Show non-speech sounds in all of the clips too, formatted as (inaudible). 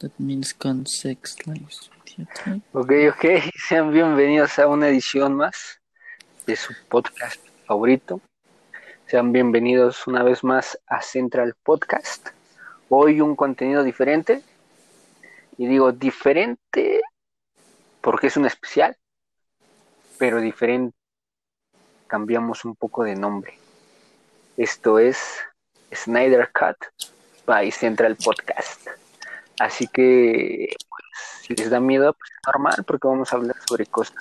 That means con sex. Ok, ok, (laughs) sean bienvenidos a una edición más de su podcast favorito. Sean bienvenidos una vez más a Central Podcast. Hoy un contenido diferente. Y digo diferente porque es un especial, pero diferente. Cambiamos un poco de nombre. Esto es Snyder Cut by Central Podcast. Así que, pues, si les da miedo, pues es normal, porque vamos a hablar sobre cosas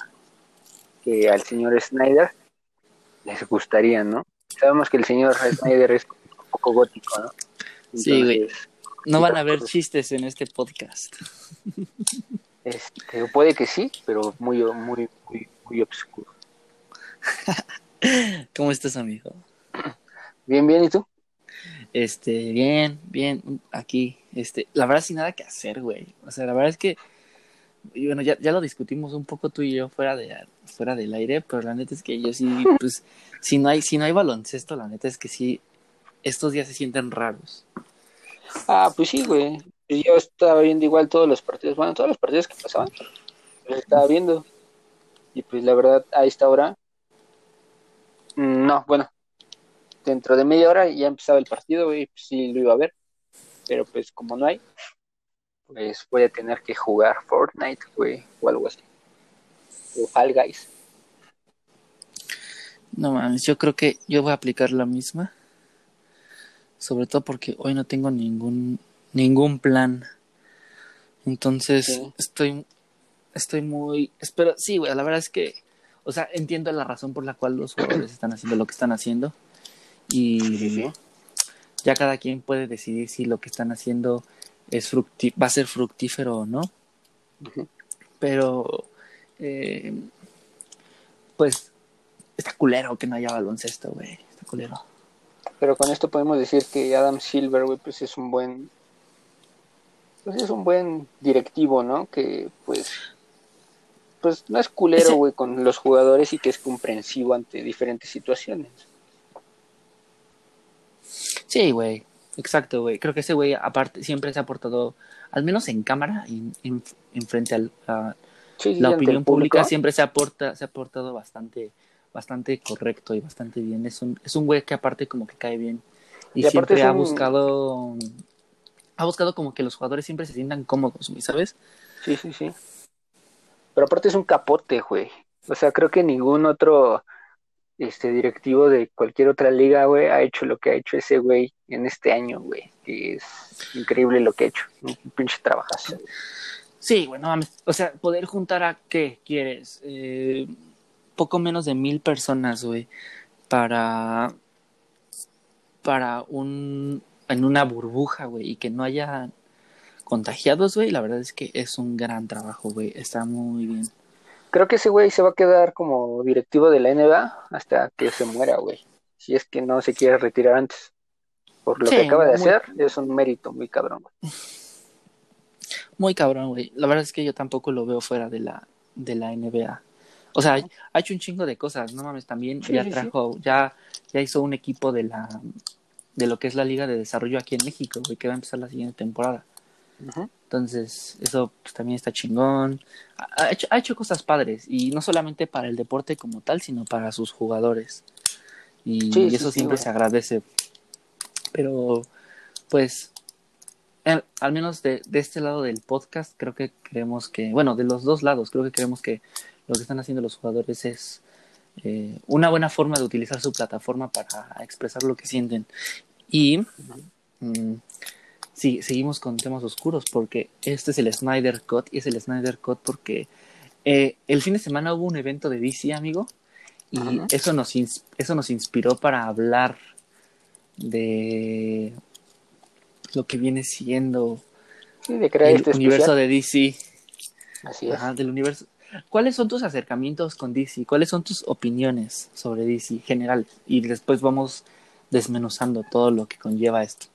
que al señor Snyder les gustaría, ¿no? Sabemos que el señor Snyder es un poco gótico, ¿no? sí, güey. No van a haber chistes en este podcast. Este, puede que sí, pero muy, muy, muy, muy obscuro. (laughs) ¿Cómo estás, amigo? Bien, bien, ¿y tú? Este, bien, bien, aquí, este, la verdad sin nada que hacer, güey. O sea, la verdad es que, bueno, ya, ya lo discutimos un poco tú y yo fuera de fuera del aire, pero la neta es que yo sí, (laughs) pues, si no hay, si no hay baloncesto, la neta es que sí, estos días se sienten raros. Ah, pues sí, güey. Yo estaba viendo igual todos los partidos, bueno, todos los partidos que pasaban, los estaba viendo. Y pues la verdad, a esta hora, mm, no, bueno, dentro de media hora ya empezaba el partido, güey, pues sí lo iba a ver. Pero pues como no hay, pues voy a tener que jugar Fortnite, güey, o algo así. O Fall Guys. No mames, yo creo que yo voy a aplicar la misma. Sobre todo porque hoy no tengo ningún ningún plan. Entonces, estoy estoy muy espero, sí, güey, la verdad es que o sea, entiendo la razón por la cual los jugadores están haciendo lo que están haciendo y ya cada quien puede decidir si lo que están haciendo es va a ser fructífero o no. Pero, eh, pues, está culero que no haya baloncesto, güey. Está culero. Pero con esto podemos decir que Adam Silver, güey, pues es un buen. Pues es un buen directivo, ¿no? Que, pues. Pues no es culero, güey, con los jugadores y que es comprensivo ante diferentes situaciones. Sí, güey. Exacto, güey. Creo que ese güey, aparte, siempre se ha portado, al menos en cámara, y en, frente a la opinión pública, siempre se, aporta, se ha portado bastante, bastante correcto y bastante bien. Es un, es un güey que aparte como que cae bien. Y, siempre ha buscado, ha buscado como que los jugadores siempre se sientan cómodos, güey, ¿sabes? Sí, sí, sí. Pero aparte es un capote, güey. O sea, creo que ningún otro este directivo de cualquier otra liga, güey, ha hecho lo que ha hecho ese güey en este año, güey. Que es increíble lo que ha hecho. Un pinche trabajazo. Sí, güey, no mames. O sea, poder juntar a qué quieres. Eh, poco menos de mil personas, güey, para. para un. en una burbuja, güey, y que no haya contagiados, güey. La verdad es que es un gran trabajo, güey. Está muy bien. Creo que ese güey se va a quedar como directivo de la NBA hasta que se muera, güey. Si es que no se quiere retirar antes. Por lo que acaba de hacer, es un mérito muy cabrón, güey. (laughs) Muy cabrón, güey. La verdad es que yo tampoco lo veo fuera de la, de la NBA. O sea, ha hecho un chingo de cosas, no mames, también ya trajo, ya, ya hizo un equipo de la de lo que es la Liga de Desarrollo aquí en México, güey, que va a empezar la siguiente temporada. Entonces, eso pues, también está chingón. Ha hecho, ha hecho cosas padres, y no solamente para el deporte como tal, sino para sus jugadores. Y, eso siempre se agradece. Pero, pues, al menos de, de, este lado del podcast, creo que creemos que, bueno, de los dos lados, creo que creemos que lo que están haciendo los jugadores es eh, una buena forma de utilizar su plataforma para expresar lo que sienten. Y sí, seguimos con temas oscuros porque este es el Snyder Cut y es el Snyder Cut porque eh, el fin de semana hubo un evento de DC, amigo, y eso nos, eso nos inspiró para hablar de lo que viene siendo el este universo de DC. Así es. del universo. ¿Cuáles son tus acercamientos con DC? ¿Cuáles son tus opiniones sobre DC general? Y después vamos desmenuzando todo lo que conlleva esto.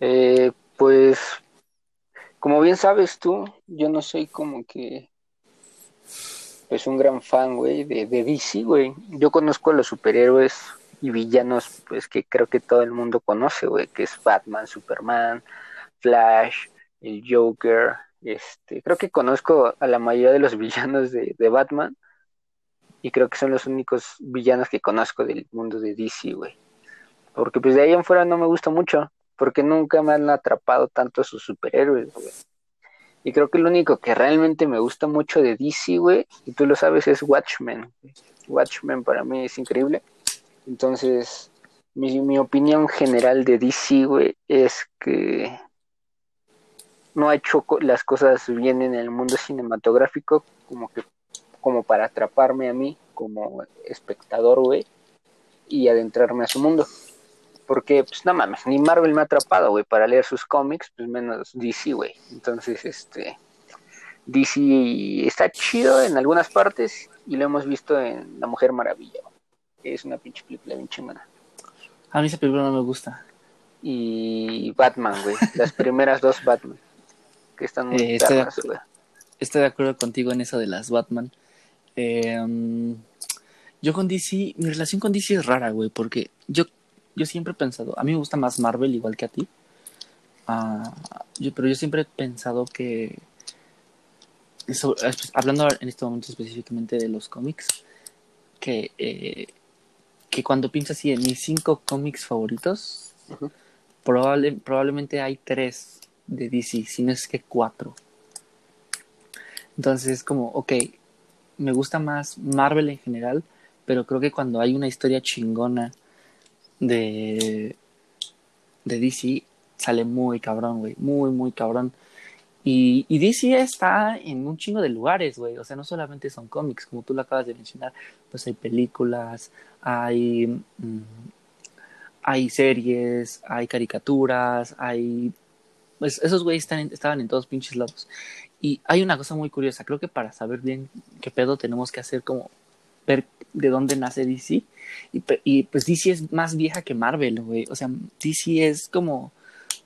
Eh, pues, como bien sabes tú, yo no soy como que, pues, un gran fan, güey, de, de DC, güey. Yo conozco a los superhéroes y villanos, pues, que creo que todo el mundo conoce, güey, que es Batman, Superman, Flash, el Joker, este, creo que conozco a la mayoría de los (laughs) villanos de, de Batman y creo que son los únicos villanos que conozco del mundo de DC, güey. Porque pues de ahí en fuera no me gusta mucho, porque nunca me han atrapado tanto sus superhéroes, güey. Y creo que lo único que realmente me gusta mucho de DC, güey, y tú lo sabes, es Watchmen. Watchmen para mí es increíble. Entonces, mi, mi opinión general de DC, güey, es que no ha hecho las cosas bien en el mundo cinematográfico, como que como para atraparme a mí como espectador, güey, y adentrarme a su mundo. Porque, pues, no mames, ni Marvel me ha atrapado, güey, para leer sus cómics, pues menos DC, güey. Entonces, este, DC está chido en algunas partes y lo hemos visto en La Mujer Maravilla, que es una pinche película bien chingona. A mí esa película no me gusta. Y Batman, güey, las primeras dos Batman, que están muy Eh, estoy, de acu- estoy de acuerdo contigo en eso de las Batman. Eh, um, yo con DC, mi relación con DC es rara, güey, porque yo, yo siempre he pensado, a mí me gusta más Marvel igual que a ti, Ah, yo, pero yo siempre he pensado que, eso, hablando en este momento específicamente de los cómics, que, eh, que cuando pienso así en mis cinco cómics favoritos, probable, probablemente hay tres de DC, si no es que cuatro. Entonces es como, ok, me gusta más Marvel en general, pero creo que cuando hay una historia chingona de, de DC, sale muy cabrón, güey, muy, muy cabrón. Y, y DC está en un chingo de lugares, güey, o sea, no solamente son cómics, como tú lo acabas de mencionar, pues hay películas, hay, mm, hay series, hay caricaturas, hay... Pues esos güeyes estaban en todos pinches lados. Y hay una cosa muy curiosa, creo que para saber bien qué pedo tenemos que hacer como ver de dónde nace DC. Y, pues DC es más vieja que Marvel, güey. O sea, DC es como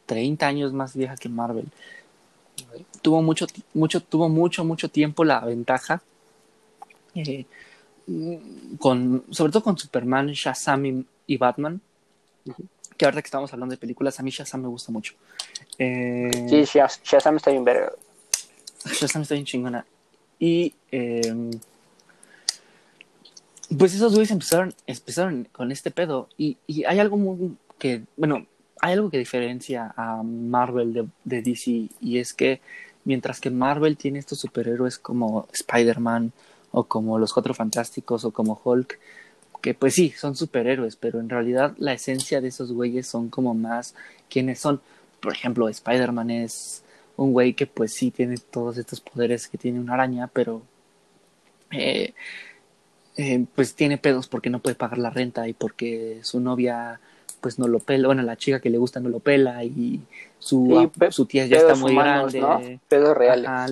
30 años más vieja que Marvel. Tuvo mucho, mucho, tuvo mucho, mucho tiempo la ventaja. eh, con, sobre todo con Superman, Shazam y, y Batman. Que ahorita que estamos hablando de películas, a mí Shazam me gusta mucho. Eh, Sí, Shaz- Shazam está bien verga. Shazam está bien chingona. Y eh, pues esos güeyes empezaron, empezaron con este pedo. Y, y hay algo muy que, bueno, hay algo que diferencia a Marvel de, DC. Y es que mientras que Marvel tiene estos superhéroes como Spider-Man o como los Cuatro Fantásticos o como Hulk, que pues sí, son superhéroes, pero en realidad la esencia de esos güeyes son como más quienes son. Por ejemplo, Spider-Man es un güey que pues sí tiene todos estos poderes que tiene una araña, pero eh, eh, pues tiene pedos porque no puede pagar la renta y porque su novia pues no lo pela, bueno, la chica que le gusta no lo pela y su, Sí, pe- su tía ya está muy humanos, grande. ¿no? Pedos reales. Ajá,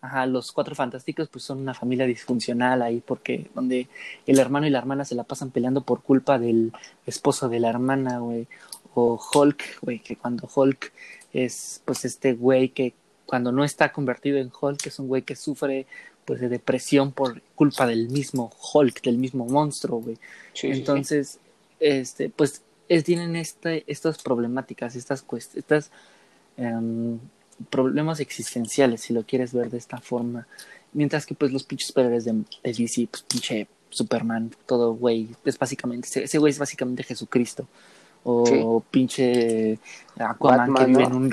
ajá, los cuatro fantásticos pues son una familia disfuncional ahí porque donde el hermano y la hermana se la pasan peleando por culpa del esposo de la hermana, güey. O Hulk, güey, que cuando Hulk es pues este güey que cuando no está convertido en Hulk es un güey que sufre pues de depresión por culpa del mismo Hulk, del mismo monstruo, güey. Sí, sí, sí. Entonces, este, pues es- tienen este, estas problemáticas, estas estas em, problemas existenciales, si lo quieres ver de esta forma. Mientras que pues los pinches superhéroes de, de DC, pues pinche Superman, todo güey, es básicamente, ese güey es básicamente Jesucristo. O Sí. pinche Aquaman Batman, que vive ¿no? en un...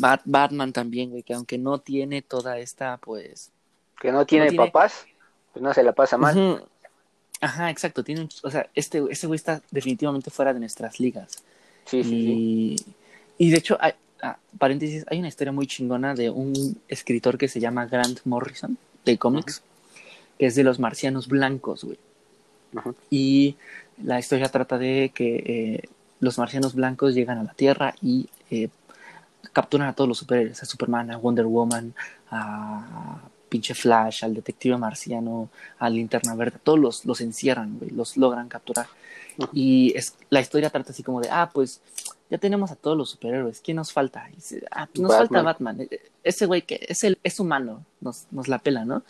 Bat- Batman también, güey, que aunque no tiene toda esta, pues... Que no tiene, tiene- papás, pues no se la pasa mal. Ajá, exacto. Tiene, un- o sea, este, este güey está definitivamente fuera de nuestras ligas. Sí, sí, sí. y, de hecho, hay, ah, paréntesis, hay una historia muy chingona de un escritor que se llama Grant Morrison, de cómics, que es de los marcianos blancos, güey. Ujú. Y la historia trata de que eh, los marcianos blancos llegan a la Tierra y eh, capturan a todos los superhéroes, a Superman, a Wonder Woman, a pinche Flash, al detective marciano, a Linterna Verde, todos los, los encierran, güey, los logran capturar. Y es, la historia trata así como de, ah, pues ya tenemos a todos los superhéroes, ¿quién nos falta? Y dice, ah, pues nos Batman. falta Batman, E- ese güey que es, el, es humano, nos, nos la pela, ¿no?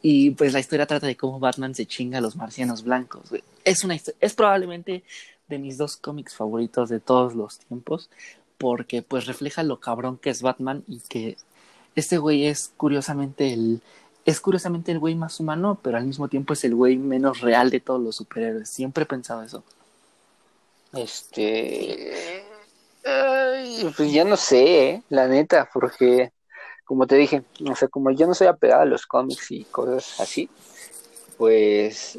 Y pues la historia trata de cómo Batman se chinga a los marcianos blancos, güey. Es una es probablemente de mis dos cómics favoritos de todos los tiempos, porque pues refleja lo cabrón que es Batman y que este güey es curiosamente el es curiosamente el güey más humano, pero al mismo tiempo es el güey menos real de todos los superhéroes. Siempre he pensado eso. Este pues ya no sé, ¿eh? la neta, porque como te dije, o sea, como yo no soy apegado a los cómics y cosas así, pues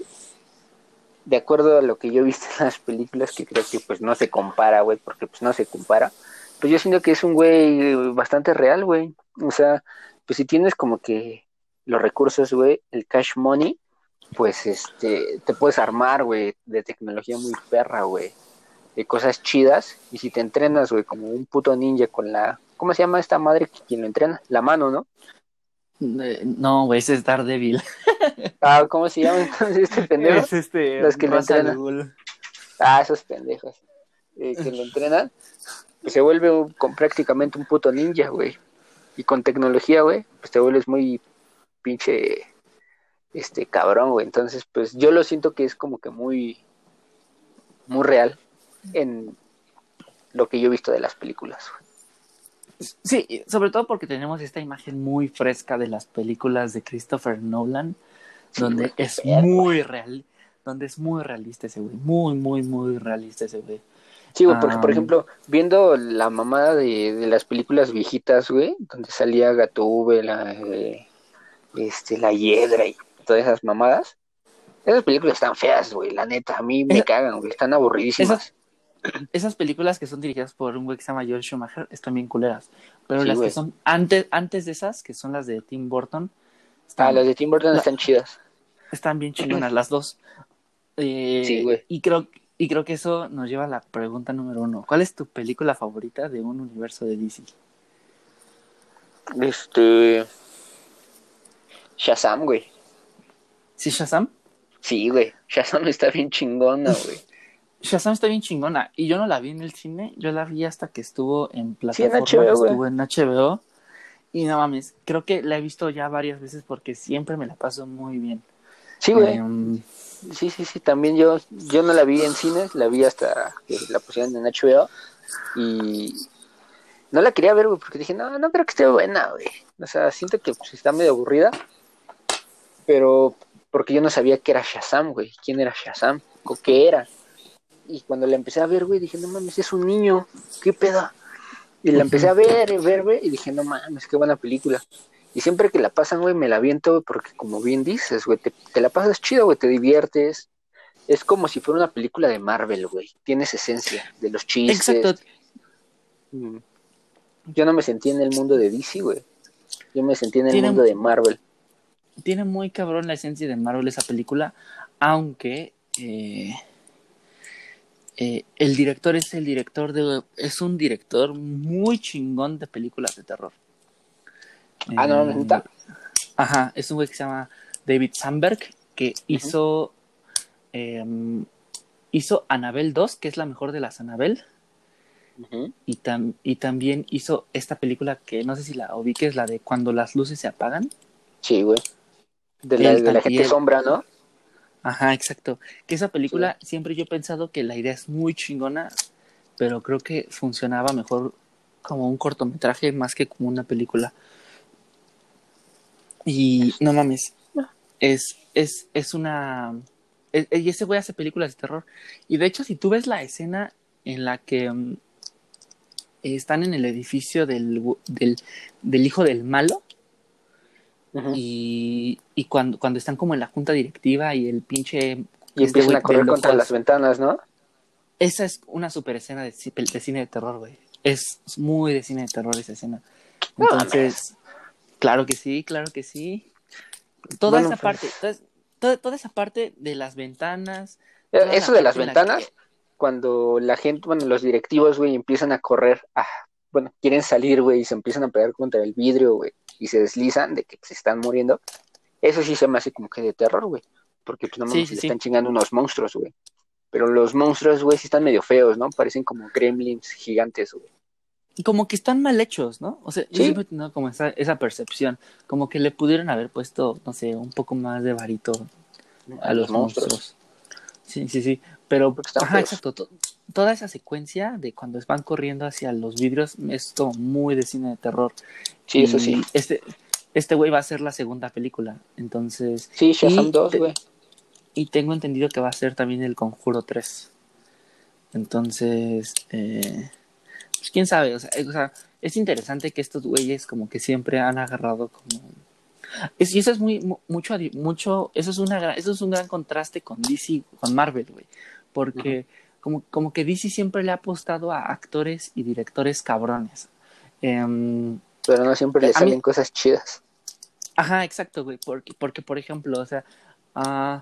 de acuerdo a lo que yo he visto en las películas, que creo que pues no se compara, güey, porque pues no se compara, pues yo siento que es un güey bastante real, güey. O sea, pues si tienes como que los recursos, güey, el cash money, pues este, te puedes armar, güey, de tecnología muy perra, güey, de cosas chidas, y si te entrenas, güey, como un puto ninja con la, ¿cómo se llama esta madre que quien lo entrena? La mano, ¿no? Eh, no, güey, ese es Daredevil. (laughs) Ah, ¿cómo se llama entonces este (laughs) pendejo? Es este. Los que lo entrenan. Ah, esos pendejos. Eh, que lo entrenan, pues se vuelve un- con prácticamente un puto ninja, güey. Y con tecnología, güey, pues te vuelves muy pinche, este, cabrón, güey. Entonces, pues yo lo siento que es como que muy, muy real en lo que yo he visto de las películas. güey. Sí, sobre todo porque tenemos esta imagen muy fresca de las películas de Christopher Nolan, donde es muy real, donde es muy realista ese güey, muy, muy, muy realista ese güey. Sí, güey, porque por Ah. ejemplo, viendo la mamada de, de las películas viejitas, güey, donde salía Gatúbela, la, eh, este, la Hiedra y todas esas mamadas, esas películas están feas, güey, la neta, a mí me Esa- cagan, güey, están aburridísimas. Esas- Esas películas que son dirigidas por un güey que se llama Joel Schumacher están bien culeras, pero Sí, las güey. que son antes, antes de esas, que son las de Tim Burton, están, Ah, las de Tim Burton la- están chidas. están bien (clears throat) chingonas las dos. Eh, Sí, güey. Y creo, y creo que eso nos lleva a la pregunta número uno. ¿Cuál es tu película favorita de un universo de DC? Este. Shazam, güey. ¿Sí, Shazam? Sí, güey. Shazam está bien chingona, güey. (laughs) Shazam está bien chingona. Y yo no la vi en el cine, yo la vi hasta que estuvo en Sí, en plataforma, HBO, güey. estuvo en HBO. Y no mames, creo que la he visto ya varias veces porque siempre me la paso muy bien. Sí, güey. Em, Sí, sí, sí. También yo, yo no la vi en cines, la vi hasta que la pusieron en HBO. Y no la quería ver, güey, porque dije, no, no creo que esté buena, güey. O sea, siento que pues, está medio aburrida. Pero porque yo no sabía que era Shazam, güey. ¿Quién era Shazam? ¿O qué era? Y cuando la empecé a ver, güey, dije, no mames, es un niño. ¿Qué pedo? Y la empecé a ver, ver, ver, y dije, no mames, qué buena película. Y siempre que la pasan, güey, me la aviento, porque como bien dices, güey, te, te la pasas chido, güey, te diviertes. Es como si fuera una película de Marvel, güey. Tienes esencia de los chistes. exacto. Mm. Yo no me sentí en el mundo de DC, güey. Yo me sentí en el Tiene- mundo de Marvel. Tiene muy cabrón la esencia de Marvel esa película, aunque eh, eh, el director es el director de... Es un director muy chingón de películas de terror. Ah, no, Eh, ¿neta? Ajá, es un güey que se llama David Sandberg, que hizo... em, hizo Annabelle 2, que es la mejor de las Annabelle. Ujú. Y, tam- y también hizo esta película que no sé si la ubiques, la de Cuando las luces se apagan. Sí, güey. De la, de gente sombra, ¿no? Ajá, exacto. Que esa película siempre yo he pensado que la idea es muy chingona, pero creo que funcionaba mejor como un cortometraje más que como una película. Y no mames, es, es, es una... es- y ese güey hace películas de terror. Y de hecho, si tú ves la escena en la que mm, están en el edificio del, del, del hijo del malo, y, y cuando, cuando están como en la junta directiva y el pinche... Y este empiezan a correr contra las ventanas, ¿no? Esa es una super escena de, ci- de cine de terror, güey. Es muy de cine de terror esa escena. Entonces, claro que sí, claro que sí. Toda Bueno, esa pues- parte, toda, toda, toda esa parte de las ventanas. Eh, Eso la de las la ventanas, cuando la gente, bueno, los directivos, güey, empiezan a correr, ah, bueno, quieren salir, güey, y se empiezan a pegar contra el vidrio, güey, y se deslizan de que se están muriendo. Eso sí se me hace como que de terror, güey, porque pues no Sí, le sí. están chingando unos monstruos, güey. Pero los monstruos, güey, sí están medio feos, ¿no? Parecen como gremlins gigantes, güey. Como que están mal hechos, ¿no? O sea, yo Sí. siempre he tenido como esa, esa percepción. Como que le pudieron haber puesto, no sé, un poco más de varito a los monstruos. Sí, sí, sí. Pero, ajá, exacto. to- toda esa secuencia de cuando van corriendo hacia los vidrios es como muy de cine de terror. Sí, eso sí. Este, este güey va a ser la segunda película, entonces... Sí, Shazam 2, güey. Y tengo entendido que va a ser también el Conjuro 3. Entonces, eh, pues quién sabe, o sea, o sea, es interesante que estos güeyes como que siempre han agarrado como... y eso es muy, mucho, mucho, eso es, una, eso es un gran contraste con DC, con Marvel, güey, porque como, como que DC siempre le ha apostado a actores y directores cabrones. Em, Pero no siempre le salen cosas chidas. Ajá, exacto, güey, porque, porque por ejemplo, o sea, uh,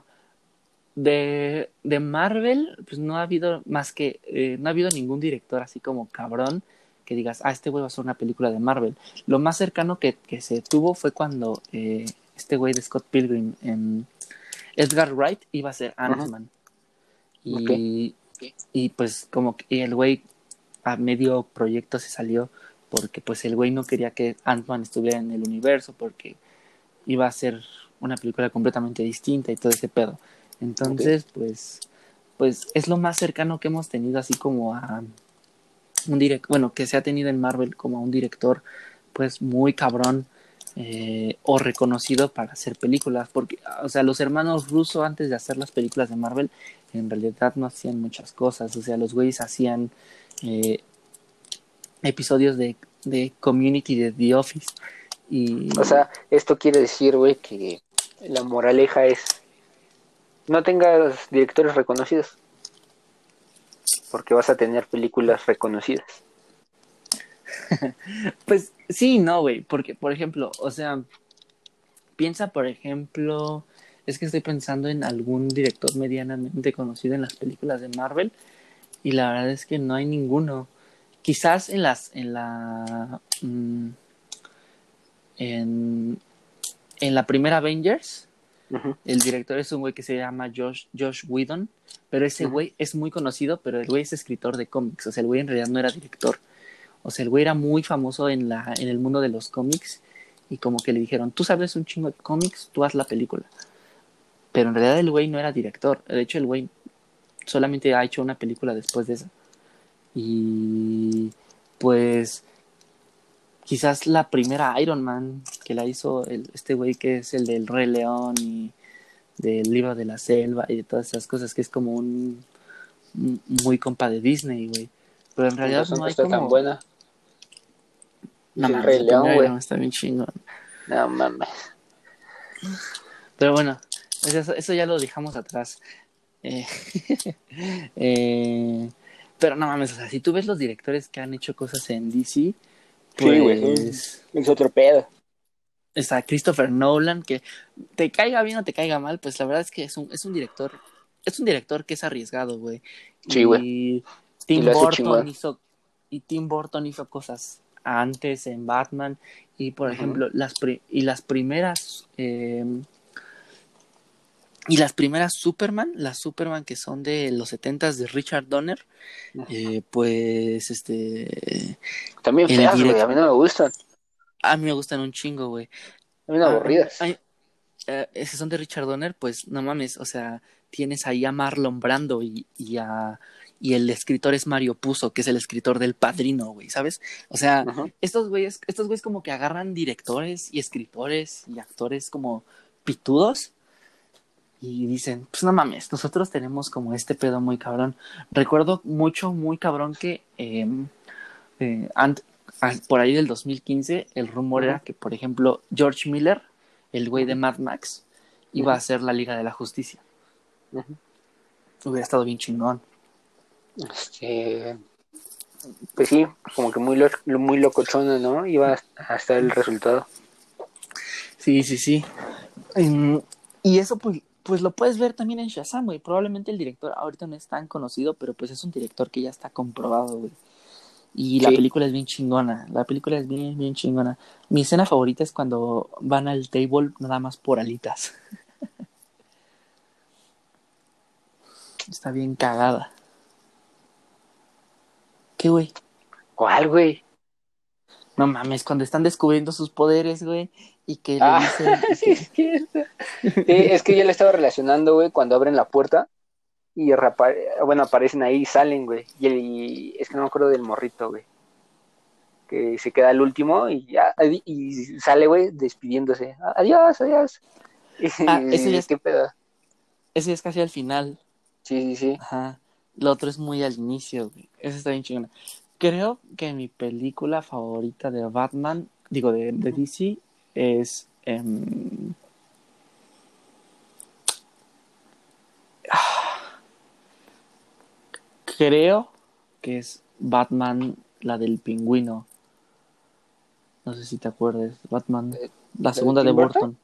de, de Marvel, pues no ha habido más que, eh, no ha habido ningún director así como cabrón que digas, ah, este güey va a hacer una película de Marvel. Lo más cercano que, que se tuvo fue cuando eh, este güey de Scott Pilgrim, en Edgar Wright, iba a ser Ant-Man. Y, y pues como que el güey a medio proyecto se salió porque pues el güey no quería que Ant-Man estuviera en el universo porque iba a ser una película completamente distinta y todo ese pedo. Entonces, pues, pues es lo más cercano que hemos tenido así como a un director, bueno, que se ha tenido en Marvel como a un director, pues muy cabrón eh, o reconocido para hacer películas, porque, o sea, los hermanos Russo antes de hacer las películas de Marvel, en realidad no hacían muchas cosas, o sea, los güeyes hacían eh, episodios de, de Community de The Office. Y... O sea, esto quiere decir, güey, que la moraleja es no tengas directores reconocidos. Porque vas a tener películas reconocidas. (laughs) pues sí, no, güey. Porque, por ejemplo, o sea, piensa, por ejemplo, es que estoy pensando en algún director medianamente conocido en las películas de Marvel. Y la verdad es que no hay ninguno. Quizás en las, en la, mm, en, en la primera Avengers, el director es un güey que se llama Josh, Josh Whedon, pero ese güey es muy conocido, pero el güey es escritor de cómics, o sea, el güey en realidad no era director. O sea, el güey era muy famoso en, la, en el mundo de los cómics y como que le dijeron, tú sabes un chingo de cómics, tú haz la película. Pero en realidad el güey no era director, de hecho el güey solamente ha hecho una película después de esa. Y pues quizás la primera Iron Man que la hizo el, este güey que es el del Rey León y del libro de la selva y de todas esas cosas que es como un, muy compa de Disney, güey. Pero en realidad no, hay está como... tan buena. No, el Rey León, güey. Está bien chingón. No mames. Pero bueno, eso, eso ya lo dejamos atrás. Eh, (laughs) eh, pero no mames, o sea, si tú ves los directores que han hecho cosas en DC, sí, güey. Pues, es otro pedo. Está Christopher Nolan, que te caiga bien o te caiga mal, pues la verdad es que es un, es un director, es un director que es arriesgado, güey. Sí, güey. Tim Burton hizo, y Tim Burton hizo cosas antes en Batman, y por ejemplo, las y las primeras eh, y las primeras Superman, las Superman que son de los setentas de Richard Donner, eh, pues este... También feas, güey, a mí no me gustan. A mí me gustan un chingo, güey. A mí no aburridas. Eh, son de Richard Donner, pues no mames, o sea, tienes ahí a Marlon Brando y, y a y el escritor es Mario Puzo, que es el escritor del Padrino, güey, ¿sabes? O sea, estos güeyes, estos güeyes como que agarran directores y escritores y actores como pitudos y dicen, pues no mames, nosotros tenemos como este pedo muy cabrón. Recuerdo mucho, muy cabrón que em, eh, por ahí del 2015 el rumor era que, por ejemplo, George Miller, el güey de Mad Max, iba a ser la Liga de la Justicia. Hubiera estado bien chingón. Este, pues sí, como que muy, lo, muy locochona, ¿no? Iba a estar el resultado. Sí, sí, sí. Em, y eso pues pues lo puedes ver también en Shazam, güey. Probablemente el director ahorita no es tan conocido, pero pues es un director que ya está comprobado, güey. Y la película es bien chingona. La película es bien, bien chingona. Mi escena favorita es cuando van al table nada más por alitas. (laughs) está bien cagada. ¿Qué, güey? ¿Cuál, güey? No mames, cuando están descubriendo sus poderes, güey, y que le ah, (laughs) sí, es, que... sí, es que ya le estaba relacionando, güey, cuando abren la puerta y bueno, aparecen ahí y salen, güey. Y, el, es que no me acuerdo del morrito, güey. Que se queda el último y ya, y sale, güey, despidiéndose. Adiós, adiós. (laughs) Ah, ese es, ¿Qué pedo? Ese es casi al final. Sí, sí, sí. Ajá. Lo otro es muy al inicio, güey. Ese está bien chingona. Creo que mi película favorita de Batman, digo, de, de DC, es... Em, (sighs) creo que es Batman, la del pingüino. No sé si te acuerdas. Batman, la segunda de Burton?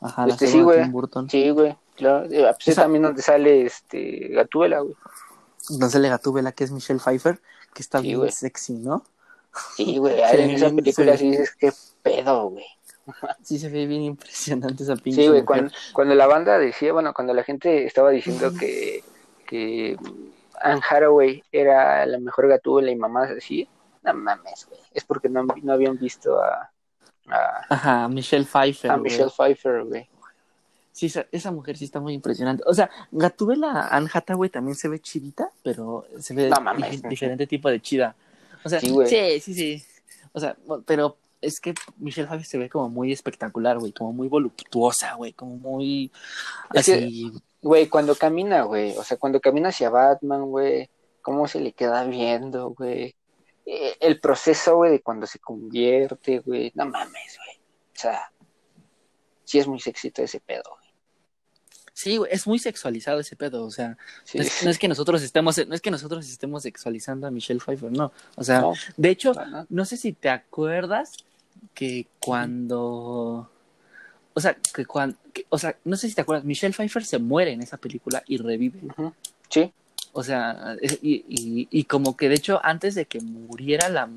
Ajá, la este, segunda de Burton. Sí, güey. Claro. Eh, pues también donde sale este Gatúbela, güey. Donde sale Gatúbela, que es Michelle Pfeiffer, que está bien sexy, ¿no? Sí, güey. (laughs) en esa película sí dices, qué pedo, güey. (laughs) Sí, se ve bien impresionante esa pinche. Sí, güey. Cuando, cuando, la banda decía, bueno, cuando la gente estaba diciendo que, que Anne Haraway era la mejor gatúbela y mamás así, no mames, güey. Es porque no, no habían visto a, a. Ajá, Michelle Pfeiffer. A Michelle Pfeiffer, güey. Sí, esa, mujer sí está muy impresionante. O sea, Gatúbela Anne Hathaway también se ve chidita, pero se ve diferente tipo de chida. O sea, sí, sí, sí, sí. O sea, pero es que Michelle Pfeiffer se ve como muy espectacular, güey, como muy voluptuosa, güey, como muy así. Güey, cuando camina, güey, o sea, cuando camina hacia Batman, güey, cómo se le queda viendo, güey. Eh, el proceso, güey, de cuando se convierte, güey, no mames, güey. O sea, sí es muy sexy ese pedo, güey. Sí, es muy sexualizado ese pedo, o sea, no, es, que nosotros estemos, no es que nosotros estemos sexualizando a Michelle Pfeiffer, no, o sea, de hecho, no sé si te acuerdas que cuando, o sea, que cuando, o sea, no sé si te acuerdas, Michelle Pfeiffer se muere en esa película y revive. Sí. O sea, y, y, y, como que de hecho antes de que muriera la,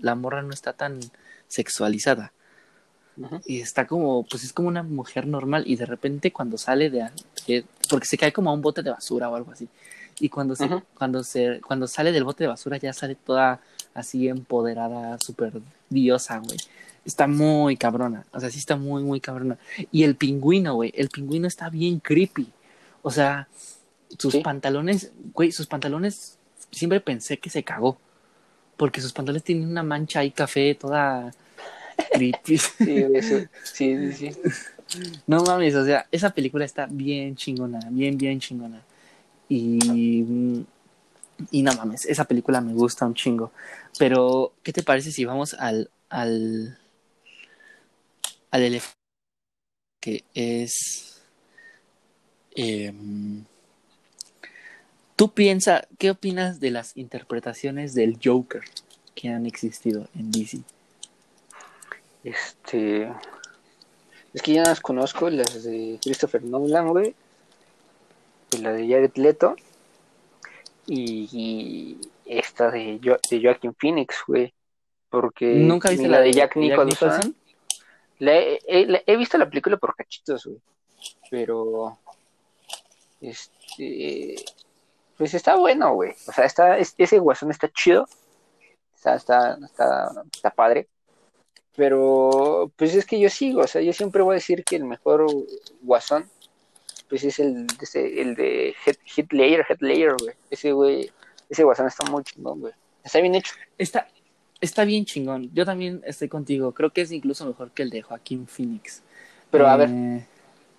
la morra no está tan sexualizada. Y está como, pues es como una mujer normal y de repente cuando sale de, porque se cae como a un bote de basura o algo así. Y cuando se, cuando se, cuando sale del bote de basura ya sale toda así empoderada, súper diosa, güey. Está muy cabrona, o sea, sí está muy, muy cabrona. Y el pingüino, güey, el pingüino está bien creepy. O sea, sus pantalones, güey, sus pantalones, siempre pensé que se cagó. Porque sus pantalones tienen una mancha ahí café toda (laughs) Sí, sí, sí, sí. No mames, o sea, esa película está bien chingona, bien, bien chingona. Y, y no mames, esa película me gusta un chingo. Pero, ¿qué te parece si vamos al, al, al elefante? Que es... Em, Tú piensas, ¿qué opinas de las interpretaciones del Joker que han existido en DC? Este. Es que ya las conozco, las de Christopher Nolan, güey. Y la de Jared Leto. Y, esta de, de Joaquin Phoenix, güey. Porque. ¿Nunca viste la, de Jack Nicholson? he, visto la película por cachitos, güey. Pero. Este. Pues está bueno, güey. O sea, está, ese guasón está chido. Está, está, está, está padre. Pero, pues es que yo sigo, o sea, yo siempre voy a decir que el mejor guasón, pues es el, el de Hitler, Hitler, güey. Ese güey, ese guasón está muy chingón, güey. Está bien hecho. Está, está bien chingón. Yo también estoy contigo. Creo que es incluso mejor que el de Joaquín Phoenix. Pero a ver, eh,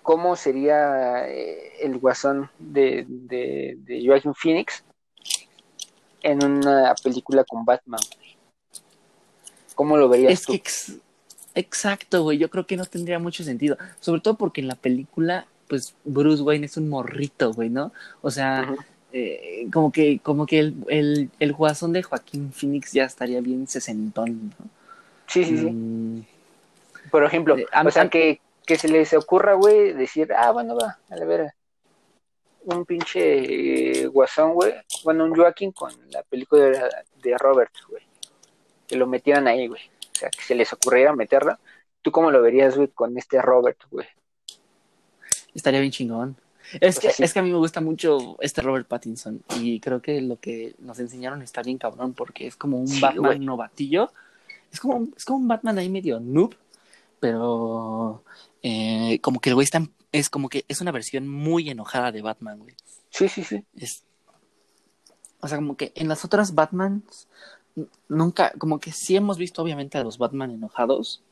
¿cómo sería eh, el guasón de, de, de Joaquín Phoenix en una película con Batman? ¿Cómo lo verías es Que exacto, güey. Yo creo que no tendría mucho sentido. Sobre todo porque en la película, pues Bruce Wayne es un morrito, güey, ¿no? O sea, eh, como que, como que el, el, el guasón de Joaquín Phoenix ya estaría bien sesentón, ¿no? Sí, sí, sí. Mm. Por ejemplo, eh, o sea, que, que se les ocurra, güey, decir, ah, bueno, va, a la vera. Un pinche guasón, güey. Bueno, un Joaquín con la película de, de Robert, güey que lo metieran ahí, güey. O sea, que se les ocurriera meterla. ¿Tú cómo lo verías, güey, con este Robert, güey? Estaría bien chingón. Es que, es que a mí me gusta mucho este Robert Pattinson y creo que lo que nos enseñaron está bien cabrón porque es como un Batman novatillo. Es como, es como un Batman ahí medio noob, pero eh, como que el güey está es como que es una versión muy enojada de Batman, güey. Sí, sí, sí. Es, o sea, como que en las otras Batmans nunca, como que sí hemos visto obviamente a los Batman enojados,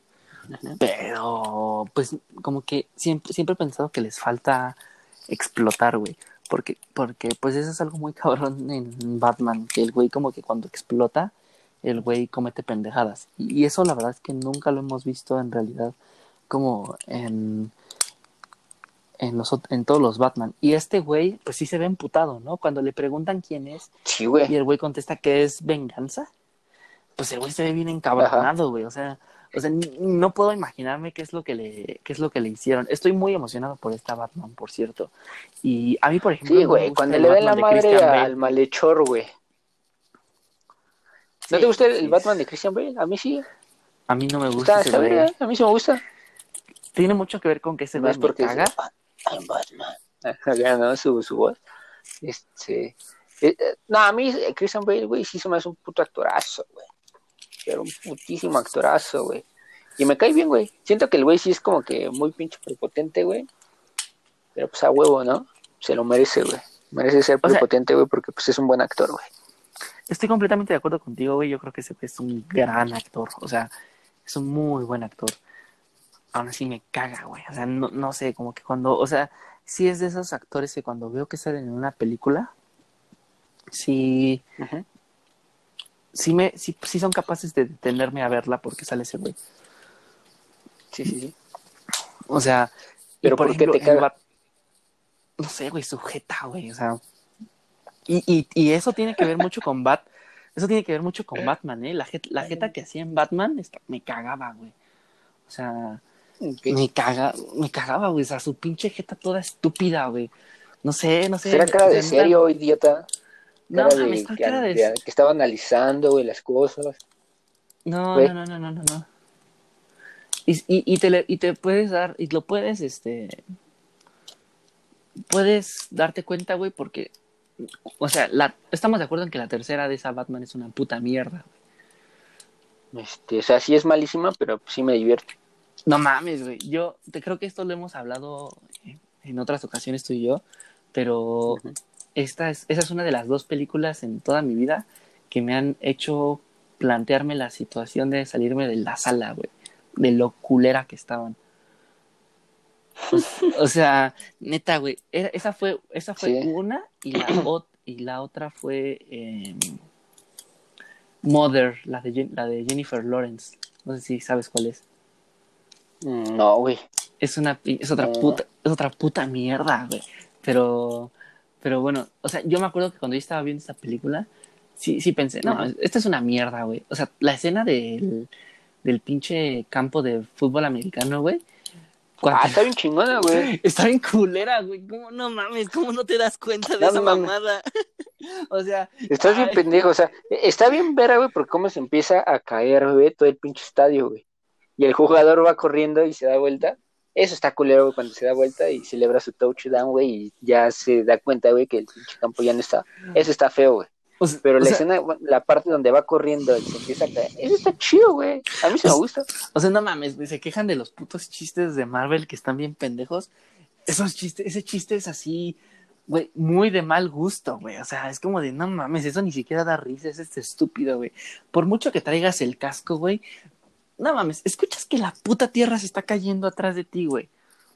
pero pues como que siempre, siempre he pensado que les falta explotar, güey. Porque, porque pues eso es algo muy cabrón en Batman, que el güey como que cuando explota, el güey comete pendejadas. Y, eso la verdad es que nunca lo hemos visto en realidad como en, en, los, en todos los Batman. Y este güey, pues sí se ve emputado, ¿no? Cuando le preguntan quién es Sí, güey. y el güey contesta que es venganza, pues el güey se ve bien encabronado, güey. O sea, o sea, no puedo imaginarme qué es lo que le, qué es lo que le hicieron. Estoy muy emocionado por esta Batman, por cierto. Y a mí, por ejemplo, Sí, güey, cuando le den la Batman madre al malhechor, güey. ¿No Sí, te gusta el, sí, Batman de Christian Bale? A mí sí. A mí no me gusta Está, ese está bien, a mí sí me gusta. Tiene mucho que ver con que ese Más me porque caga. "Ah, I'm Batman. (laughs) Acá, ¿no? Su, su voz. Este. eh, eh, no, a mí eh, Christian Bale, güey, sí se me hace un puto actorazo, güey. Era un putísimo actorazo, güey. Y me cae bien, güey. Siento que el güey sí es como que muy pinche prepotente, güey. Pero pues a huevo, ¿no? Se lo merece, güey. Merece ser prepotente, güey, porque pues es un buen actor, güey. Estoy completamente de acuerdo contigo, güey. Yo creo que ese es un gran actor. O sea, es un muy buen actor. Aún así me caga, güey. O sea, no, no sé, como que cuando, o sea, sí es de esos actores que cuando veo que salen en una película, sí, Ujú. Sí me, sí, sí son capaces de detenerme a verla porque sale ese güey. Sí, sí, sí. O sea, ¿Pero por qué te caga? No sé, güey, sujeta, güey. O sea, y, y, y eso tiene que ver mucho con Bat. Eso tiene que ver mucho con Batman, ¿eh? La, jet- la jeta que hacía en Batman me cagaba, güey. O sea, me caga, me cagaba, güey. O sea, su pinche jeta toda estúpida, güey. No sé, no sé. ¿Será cara de serio, idiota? No, Cara de, mames, ¿cuál que, cara de- de- que estaba analizando, güey, las cosas. No, Güey. no, no, no, no, no. Y, y, y te le- y te puedes dar, y lo puedes, este, puedes darte cuenta, güey, porque, o sea, la, estamos de acuerdo en que la tercera de esa Batman es una puta mierda. Este, o sea, sí es malísima, pero sí me divierte. No mames, güey. Yo te creo que esto lo hemos hablado en otras ocasiones tú y yo, pero. Esta es, esa es una de las dos películas en toda mi vida que me han hecho plantearme la situación de salirme de la sala, güey, de lo culera que estaban. O, o sea, neta, güey, esa fue, esa fue Sí. una y la, y la otra fue eh, Mother, la de, la de Jennifer Lawrence. No sé si sabes cuál es. No, güey. Es una es otra No. puta, es otra puta mierda, güey. Pero pero bueno, o sea, yo me acuerdo que cuando yo estaba viendo esta película, sí sí pensé, no, esta es una mierda, güey. O sea, la escena del del pinche campo de fútbol americano, güey. cuando- Ah, está bien chingona, güey. (laughs) Está bien culera, güey. ¿Cómo no mames? ¿Cómo no te das cuenta de No esa mames. mamada? (laughs) o sea, Estás bien pendejo, o sea, está bien ver, güey, por cómo se empieza a caer, güey, todo el pinche estadio, güey. Y el jugador va corriendo y se da vuelta. Eso está culero, güey, cuando se da vuelta y celebra su touchdown, güey, y ya se da cuenta, güey, que el pinche campo ya no está. Eso está feo, güey. o sea- Pero o la sea, escena, la parte donde va corriendo y se empieza a caer, eso está chido, güey. A mí se me gusta. O sea, no mames, güey, se quejan de los putos chistes de Marvel que están bien pendejos. Esos chistes, ese chiste es así, güey, muy de mal gusto, güey. O sea, es como de, no mames, eso ni siquiera da risa, es este estúpido, güey. Por mucho que traigas el casco, güey, no mames, escuchas que la puta tierra se está cayendo atrás de ti, güey.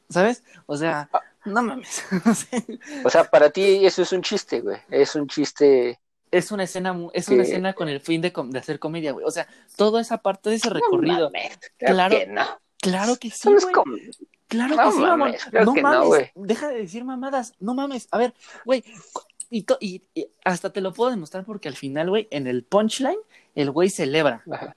¿Sabes? O sea, no mames. O sea, para ti eso es un chiste, güey. Es un chiste. es una escena, es una escena con el fin de, com- de hacer comedia, güey. O sea, toda esa parte de ese recorrido. No mames, claro, Claro, que no. Claro que sí, no güey. Claro No que sí, mames, no que no, mames. güey. Deja de decir mamadas. No mames. A ver, güey. Y, y, y hasta te lo puedo demostrar porque al final, güey, en el punchline, el güey celebra. Ajá.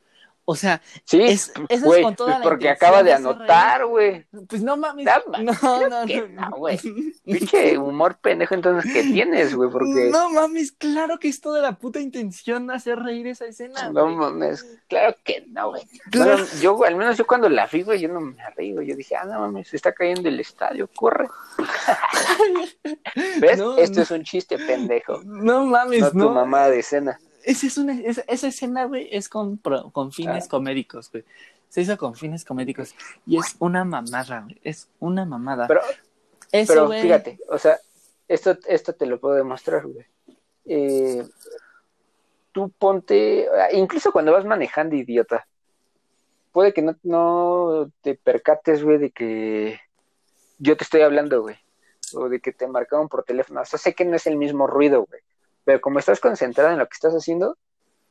O sea, Sí, Es- eso es con toda la porque acaba de anotar, güey. pues no mames. No, No, no, que güey. (laughs) Pinche humor pendejo entonces que tienes, güey, porque No mames, claro que es toda la puta intención hacer reír esa escena. no mames, claro que no, güey. Claro. Bueno, yo, al menos yo cuando la vi, güey, yo no me güey. Yo dije, ah, no mames, se está cayendo el estadio, corre. (laughs) ¿Ves? No, Esto no. es un chiste pendejo, No mames, no tu mamá de escena. Esa, es una, esa, esa escena, güey, es con fines Ah. comédicos, güey. Se hizo con fines comédicos. Y es una mamada, güey. Es una mamada. Pero, Pero fíjate, o sea, esto, esto te lo puedo demostrar, güey. Eh, tú ponte, incluso cuando vas manejando, idiota, puede que no, no te percates, güey, de que yo te estoy hablando, güey, o de que te marcaron por teléfono. O sea, sé que no es el mismo ruido, güey, pero como estás concentrado en lo que estás haciendo,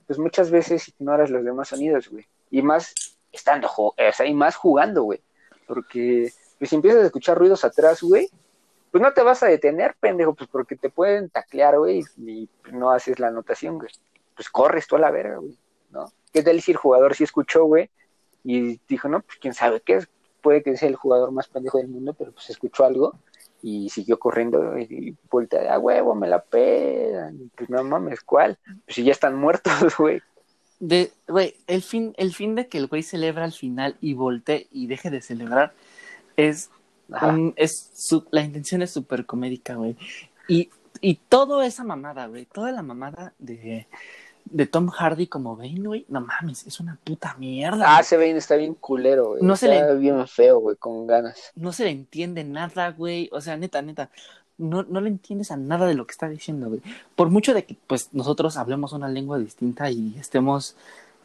pues muchas veces ignoras los demás sonidos, güey. Y más estando, o sea, y más jugando, güey. Porque, pues si empiezas a escuchar ruidos atrás, güey, pues no te vas a detener, pendejo, pues porque te pueden taclear, güey, y no haces la anotación, güey. Pues corres tú a la verga, güey, ¿no? ¿Qué tal si el jugador sí escuchó, güey? Y dijo, no, pues quién sabe qué es, puede que sea el jugador más pendejo del mundo, pero pues escuchó algo y siguió corriendo y vuelta de a huevo, me la pedan. Pues no mames, ¿cuál? Pues si ya están muertos, (laughs) güey. De, güey, el fin, el fin de que el güey celebra al final y voltee y deje de celebrar es, es la intención es súper comédica, güey. Y, y toda esa mamada, güey, toda la mamada de, de Tom Hardy como Bane, güey, no mames, es una puta mierda. Ah, ese Bane está bien culero, güey. No está se le... bien feo, güey, con ganas. No se le entiende nada, güey. O sea, neta, neta. No, no le entiendes a nada de lo que está diciendo, güey. Por mucho de que, pues, nosotros hablemos una lengua distinta y estemos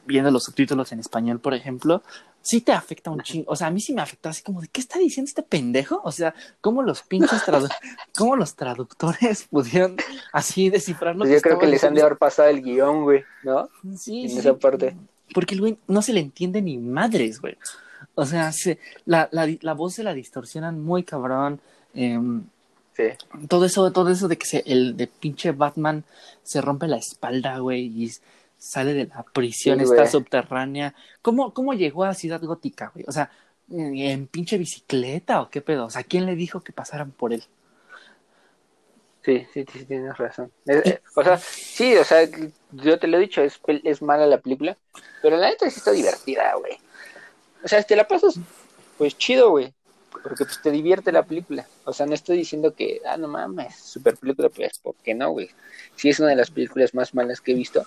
viendo los subtítulos en español, por ejemplo, sí te afecta un chingo. O sea, a mí sí me afectó así como de, ¿qué está diciendo este pendejo? O sea, ¿cómo los pinches (laughs) cómo los traductores pudieron así descifrarlo? Pues yo creo que les han de haber pasado el guion, güey, ¿no? Sí, en esa parte. Porque el güey no se le entiende ni madres, güey. O sea, se, la, la, la voz se la distorsionan muy cabrón. Em, sí. Todo eso, todo eso de que se, el de pinche Batman se rompe la espalda, güey, y sale de la prisión, está subterránea. ¿Cómo, ¿Cómo llegó a Ciudad Gótica, güey? O sea, ¿en pinche bicicleta o qué pedo? O sea, ¿quién le dijo que pasaran por él? Sí, sí, sí, tienes razón. Eh, o sea, sí, o sea, yo te lo he dicho, es, es mala la película, pero la neta sí está divertida, güey. O sea, te la pasas, pues chido, güey, porque pues te divierte la película. O sea, no estoy diciendo que, ah, no mames, super película, pues, ¿por qué no, güey? Sí es una de las películas más malas que he visto,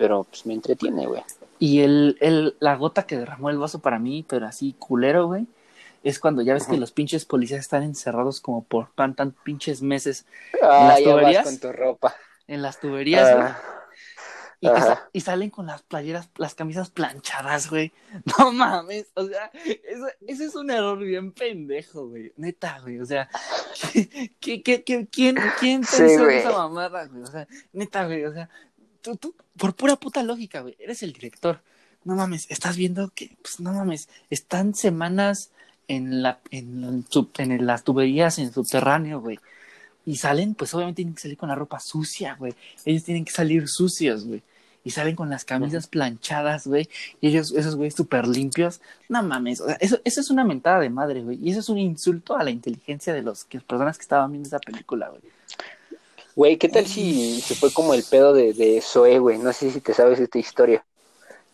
pero pues me entretiene, güey. Y el, el, la gota que derramó el vaso para mí, pero así culero, güey, es cuando ya ves que los pinches policías están encerrados como por tan, tan pinches meses en las tuberías. con tu ropa. En las tuberías, ah. güey. Y, y, salen con las playeras, las camisas planchadas, güey. (laughs) No mames, o sea, ese es un error bien pendejo, güey. Neta, güey, o sea, (laughs) ¿qué, qué, qué, quién, quién pensó en esa mamada, güey? O sea, neta, güey, o sea, tú, tú, por pura puta lógica, güey, eres el director. No mames, estás viendo que, pues no mames, están semanas en la, en, en las tuberías en el subterráneo, güey. Y salen, pues obviamente tienen que salir con la ropa sucia, güey. Ellos tienen que salir sucios, güey. Y salen con las camisas planchadas, güey. Y ellos, esos güeyes súper limpios. No mames, o sea, eso, eso es una mentada de madre, güey. Y eso es un insulto a la inteligencia de los que, personas que estaban viendo esa película, güey. Güey, ¿qué tal si se fue como el pedo de, de Zoe, güey? No sé si te sabes esta historia.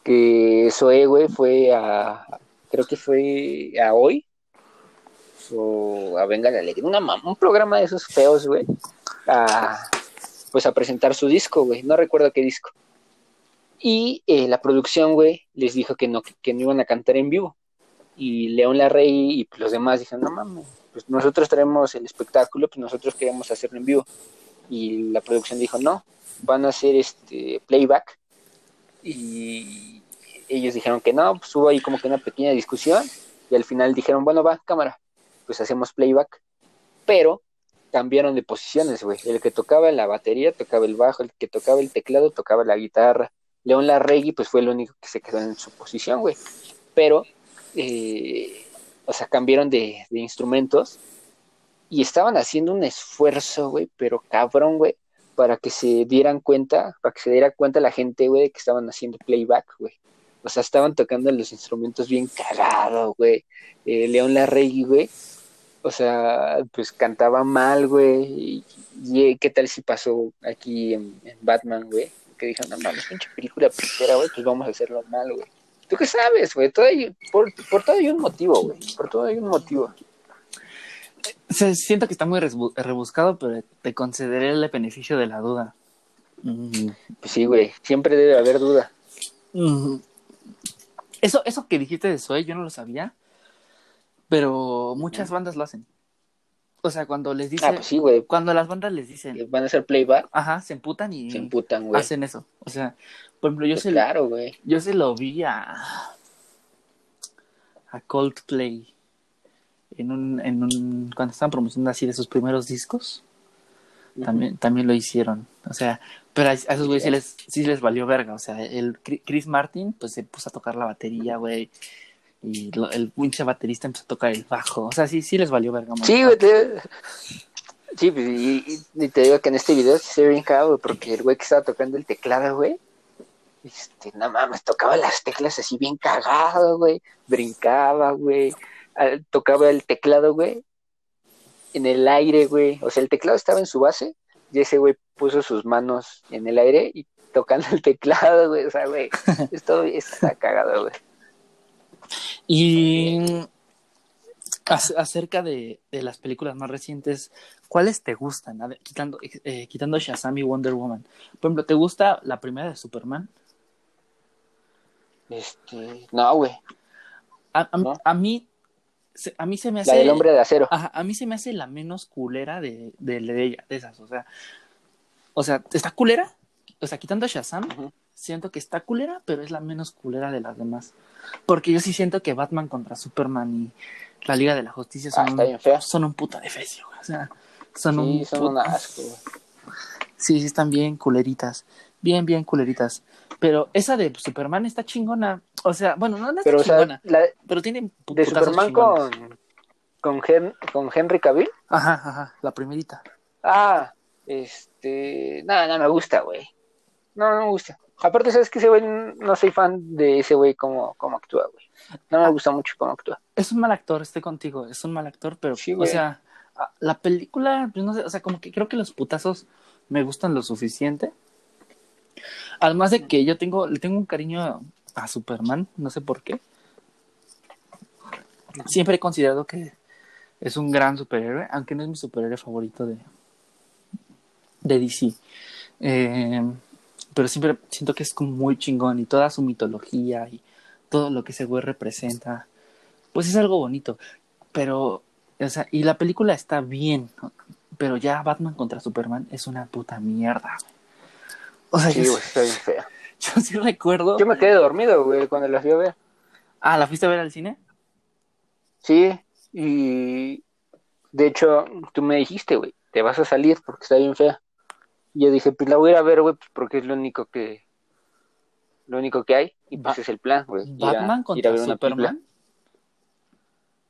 Que Zoe, güey, fue a. Creo que fue a hoy. O a Venga la Alegría. Una, un programa de esos feos, güey. A, pues a presentar su disco, güey. No recuerdo qué disco. Y eh, la producción, güey, les dijo que no, que no iban a cantar en vivo. Y León Larrey y los demás dijeron, no mames, pues nosotros traemos el espectáculo, pues nosotros queremos hacerlo en vivo y la producción dijo no, van a hacer este playback y ellos dijeron que no, pues hubo ahí como que una pequeña discusión y al final dijeron, bueno, va, cámara, pues hacemos playback, pero cambiaron de posiciones, güey. El que tocaba la batería tocaba el bajo, el que tocaba el teclado tocaba la guitarra. León Larregui, pues fue el único que se quedó en su posición, güey. Pero, eh, o sea, cambiaron de, de instrumentos y estaban haciendo un esfuerzo, güey, pero cabrón, güey, para que se dieran cuenta, para que se diera cuenta la gente, güey, que estaban haciendo playback, güey. O sea, estaban tocando los instrumentos bien cagados, güey. Eh, León Larregui, güey. O sea, pues cantaba mal, güey. Y, eh, qué tal si pasó aquí en, Batman, güey. Que dijeron, no mames, pinche película pitera, güey, pues vamos a hacerlo mal, güey. ¿Tú qué sabes, güey? Por, por todo hay un motivo, güey. Por todo hay un motivo siento que está muy rebuscado, pero te concederé el beneficio de la duda. Pues sí, güey, siempre debe haber duda. Eso, eso que dijiste de Zoe, yo no lo sabía, pero muchas bandas lo hacen. O sea, cuando les dicen. Ah, pues sí, güey. Cuando las bandas les dicen. Van a hacer playback. Ajá, se emputan y. Se emputan, güey. Hacen eso. O sea, por ejemplo, yo Pues se. claro, güey. Yo se lo vi a. A Coldplay. En un, en un. Cuando estaban promocionando así de sus primeros discos. También, también lo hicieron. O sea, pero a, a esos güeyes sí les, sí les valió verga. O sea, el Chris Martin, pues se puso a tocar la batería, güey. Y lo- el pinche baterista empezó a tocar el bajo. O sea, sí, sí les valió verga. Sí, güey. Te... Sí, pues, y, y- te digo que en este video sí se ve bien cagado, güey, porque el güey que estaba tocando el teclado, güey, este, no mames, tocaba las teclas así bien cagado, güey, brincaba, güey, tocaba el teclado, güey, en el aire, güey, o sea, el teclado estaba en su base y ese güey puso sus manos en el aire y tocando el teclado, güey, o sea, güey, esto está cagado, güey. Y ac- acerca de, de las películas más recientes, ¿cuáles te gustan? A ver, quitando, eh, quitando Shazam y Wonder Woman. Por ejemplo, ¿te gusta la primera de Superman? Este, no, güey, A, a- ¿No? a mí, a mí se me hace. la del hombre de acero. Ajá, a mí se me hace la menos culera de, de, de ella, de esas. O sea, o sea, ¿está culera? O sea, quitando a Shazam, siento que está culera, pero es la menos culera de las demás. Porque yo sí siento que Batman contra Superman y la Liga de la Justicia Ah, son, está un, son un puta defecio. O sea, son Sí, un son un asco. Sí, sí, están bien culeritas. Bien, bien culeritas. Pero esa de Superman está chingona. O sea, bueno, no, no está Pero, o sea, chingona, la, pero tiene de Superman chingones. con, con, Hen- con Henry Cavill. Ajá, ajá, la primerita. Ah, este. Nada, no me gusta, güey. No, no me gusta. Aparte, ¿sabes que ese güey? No soy fan de ese güey como, como actúa, güey. No me gusta mucho cómo actúa. Es un mal actor, estoy contigo, es un mal actor, pero, Sí, o sea, la película, pues no sé, o sea, como que creo que los putazos me gustan lo suficiente. Además de que yo tengo, le tengo un cariño a, Superman, no sé por qué. Siempre he considerado que es un gran superhéroe, aunque no es mi superhéroe favorito de, de DC. Eh, pero siempre siento que es como muy chingón y toda su mitología y todo lo que ese güey representa, pues es algo bonito. Pero, o sea, y la película está bien, pero ya Batman contra Superman es una puta mierda. güey. O sea, Sí, yo, güey, está bien fea. (laughs) yo sí recuerdo. Yo me quedé dormido, güey, cuando la fui a ver. Ah, ¿la fuiste a ver al cine? Sí, y. De hecho, tú me dijiste, güey, te vas a salir porque está bien fea. Y yo dije, pues la voy a ir a ver, güey, pues porque es lo único que. Lo único que hay. Y pues Ba- es el plan, güey. ir a- ¿Batman ir a contra una. Superman?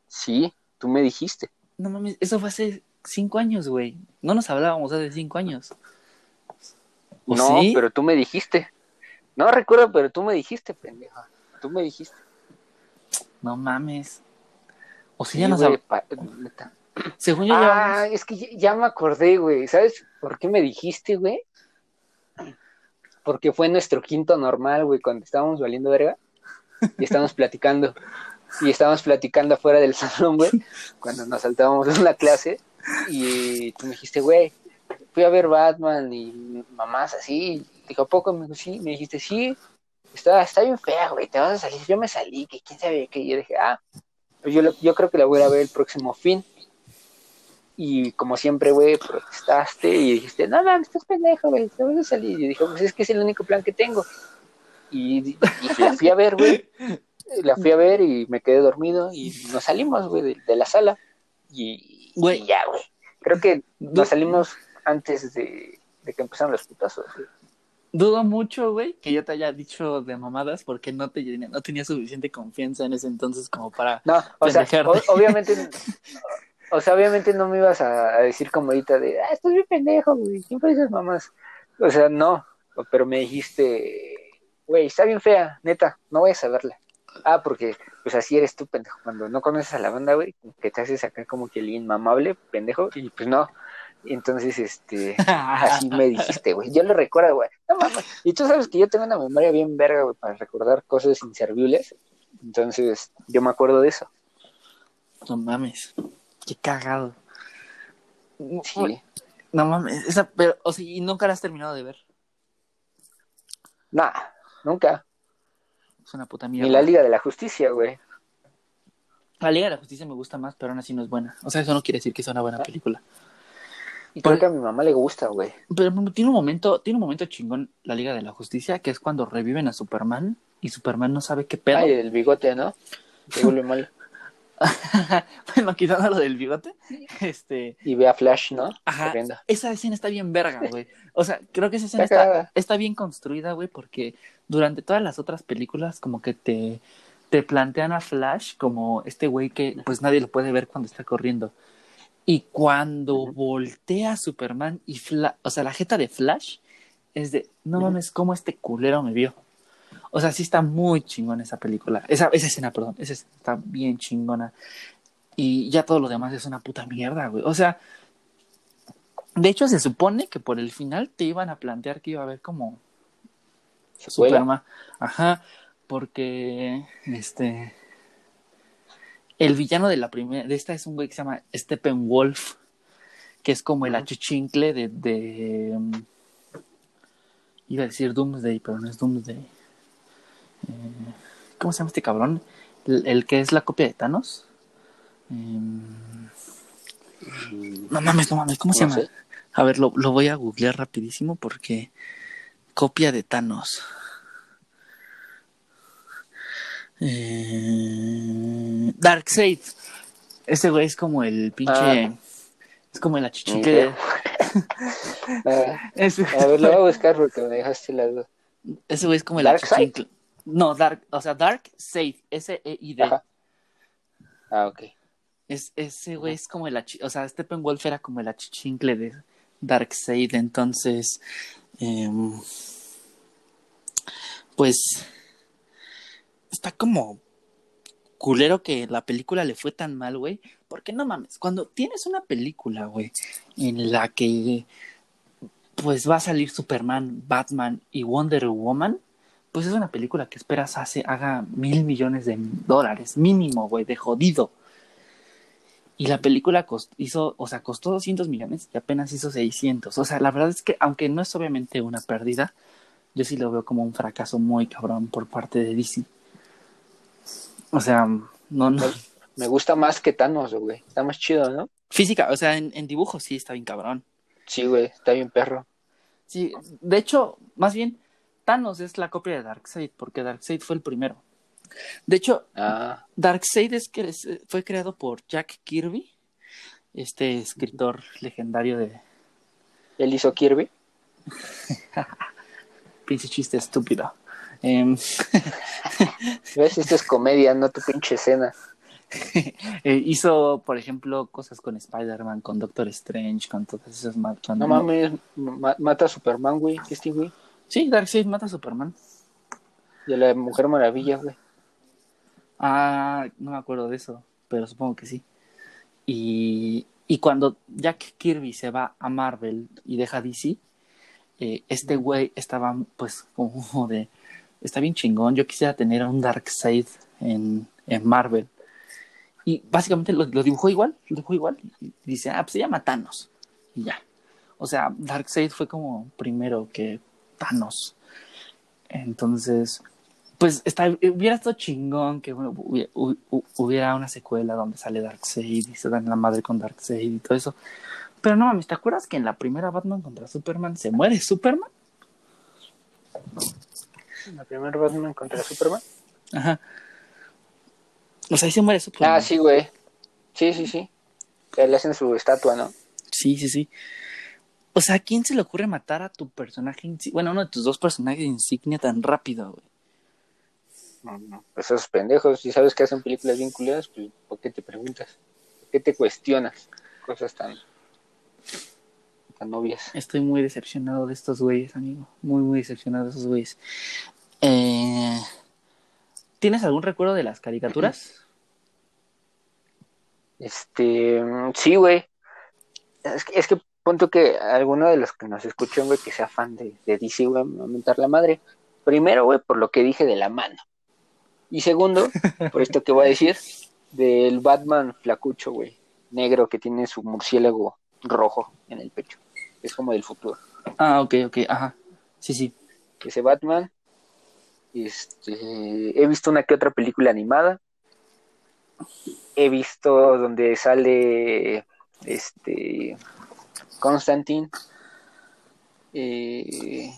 Sí, tú me dijiste. No mames, eso fue hace cinco años, güey. No nos hablábamos hace cinco años. ¿O No, sí? pero tú me dijiste. No recuerdo, pero tú me dijiste, pendeja. Tú me dijiste. No mames. O si Sí, ya nos neta. Según yo Ah, es que ya, ya me acordé, güey. ¿Sabes por qué me dijiste, güey? Porque fue nuestro quinto normal, güey, cuando estábamos valiendo verga. Y estábamos (laughs) platicando. Y estábamos platicando afuera del salón, güey, cuando nos saltábamos en la clase. Y tú me dijiste, güey, fui a ver Batman y mamás así. Dijo, ¿a poco? Me dijo, sí. Me dijiste, sí, está, está bien fea, güey, te vas a salir. Yo me salí, que quién sabe qué. Y yo dije, ah, pues yo, yo creo que la voy a ver el próximo fin. Y como siempre, güey, protestaste y dijiste, no, no, estás pendejo, güey, te vas a salir. Y yo dije, pues es que es el único plan que tengo. Y, y la fui a ver, güey. La fui a ver y me quedé dormido y nos salimos, güey, de, de la sala. Y, Güey. y ya, güey. Creo que nos salimos antes de, de que empezaron los putazos. Dudo mucho, güey, que yo te haya dicho de mamadas porque no, te, no tenía suficiente confianza en ese entonces como para... No, o sea, o- obviamente, o sea, obviamente no me ibas a, a decir como ahorita de, ah, estás bien pendejo, güey, siempre dices mamás. O sea, no, pero me dijiste, güey, está bien fea, neta, no vayas a verla. Ah, porque, pues así eres tú, pendejo, cuando no conoces a la banda, güey, que te haces acá como que el inmamable, pendejo, y pues no. Entonces, este, (laughs) así me dijiste, güey, yo lo recuerdo, güey, no mames. Y tú sabes que yo tengo una memoria bien verga, güey, para recordar cosas inservibles. Entonces, yo me acuerdo de eso. No mames, qué cagado. Sí. No mames, esa, pero, o sea, y nunca la has terminado de ver. Nah, nunca. Es una puta Ni mierda. la Liga de la Justicia, güey. La Liga de la Justicia me gusta más, pero aún así no es buena. O sea, eso no quiere decir que sea una buena película. Y creo que a mi mamá le gusta, güey. Pero tiene un momento, tiene un momento chingón la Liga de la Justicia, que es cuando reviven a Superman y Superman no sabe qué pedo. Ay, el bigote, ¿no? Se vuelve mal. (laughs) bueno, quitando lo del bigote. Este. Y ve a Flash, ¿no? Ajá. Esa escena está bien verga, güey. O sea, creo que esa escena está, está, bien construida, güey, porque durante todas las otras películas, como que te, te plantean a Flash como este güey que pues nadie lo puede ver cuando está corriendo. Y cuando voltea Superman y Flash, o sea, la jeta de Flash es de, no mames, cómo este culero me vio. O sea, sí está muy chingona esa película. Esa, esa escena, perdón. Esa está bien chingona. Y ya todo lo demás es una puta mierda, güey. O sea, de hecho se supone que por el final te iban a plantear que iba a haber como Superman. Ajá, porque este el villano de la primera de esta es un güey que se llama Steppenwolf, que es como el achichincle de, de um, iba a decir Doomsday, pero no es Doomsday. Eh, ¿Cómo se llama este cabrón? El, que es la copia de Thanos. Em, no mames, no mames, ¿cómo se llama? A ver, lo, lo, voy a googlear rapidísimo porque copia de Thanos. Eh, Darkseid. Ese güey es como el pinche. Ah. Es como el achichique. (laughs) Ah. a ver, lo voy a buscar porque me dejaste las dos. Ese güey es como el achichicle. No, Dark, o sea, Dark Safe, S-E-I-D. Ah, ok. Es, ese güey es como el, o sea, Steppenwolf era como el achichincle de Darkseid, entonces, em, pues, está como culero que la película le fue tan mal, güey, porque no mames, cuando tienes una película, güey, en la que, pues va a salir Superman, Batman y Wonder Woman, pues es una película que esperas hace, haga mil millones de dólares, mínimo, güey, de jodido. Y la película hizo, o sea, costó 200 millones y apenas hizo 600. O sea, la verdad es que, aunque no es obviamente una pérdida, yo sí lo veo como un fracaso muy cabrón por parte de DC. O sea, no, no. Me gusta más que Thanos, güey. Está más chido, ¿no? Física, o sea, en, en dibujo sí está bien cabrón. Sí, güey, está bien perro. Sí, de hecho, más bien, Thanos es la copia de Darkseid, porque Darkseid fue el primero. De hecho, ah. Darkseid es que fue creado por Jack Kirby, este escritor legendario de. ¿Él hizo Kirby? (laughs) pinche chiste estúpido. Eh... ¿Ves? Esto es comedia, no tu pinche escena. (laughs) Eh, hizo, por ejemplo, cosas con Spider-Man, con Doctor Strange, con todas esas. No mames, mata a Superman, güey. ¿Qué este, güey? Sí, Darkseid mata a Superman. Y a la Mujer Maravilla, güey. Ah, no me acuerdo de eso, pero supongo que sí. Y, y cuando Jack Kirby se va a Marvel y deja DC, eh, este güey estaba pues como de, está bien chingón, yo quisiera tener un Darkseid en, en Marvel. Y básicamente lo, lo, dibujó igual, lo dibujó igual. Dice, ah, pues se llama Thanos. Y ya. O sea, Darkseid fue como primero que Thanos. Entonces, pues está, hubiera estado chingón que hubiera, una secuela donde sale Darkseid y se dan la madre con Darkseid y todo eso. Pero no mames, ¿te acuerdas que en la primera Batman contra Superman se muere Superman? ¿En la primera Batman contra Superman? Ajá. O sea, ahí se muere Superman. Ah, sí, güey. Sí, sí, sí. Le hacen su estatua, ¿no? Sí, sí, sí. O sea, ¿a quién se le ocurre matar a tu personaje Bueno, uno de tus dos personajes insignia tan rápido, güey. No, no. Pues esos pendejos, si sabes que hacen películas bien culiadas, pues ¿por qué te preguntas? ¿Por qué te cuestionas cosas tan, tan obvias? Estoy muy decepcionado de estos güeyes, amigo. Muy, muy decepcionado de esos güeyes. Eh... ¿Tienes algún recuerdo de las caricaturas? Este, sí, güey. Es que, es que punto que alguno de los que nos escuchan, güey, que sea fan de, de DC, güey, me va a mentar la madre. Primero, güey, por lo que dije de la mano. Y segundo, (laughs) por esto que voy a decir, del Batman flacucho, güey, negro que tiene su murciélago rojo en el pecho. Es como del futuro. Ah, ok, ok, ajá. Sí, sí. Ese Batman. Este, he visto una que otra película animada. he visto donde sale este Constantine. Eh,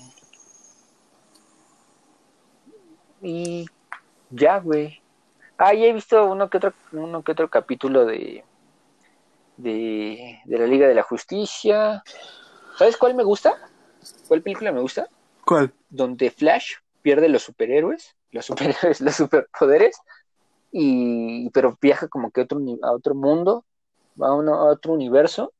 y ya, güey. Ah, ya he visto uno que otro, uno que otro capítulo de, de, de la Liga de la Justicia. ¿Sabes cuál me gusta? ¿Cuál película me gusta? ¿Cuál? Donde Flash pierde los superhéroes, los superhéroes, (laughs) los superpoderes, y pero viaja como que a otro, a otro mundo, va a, uno, a otro universo,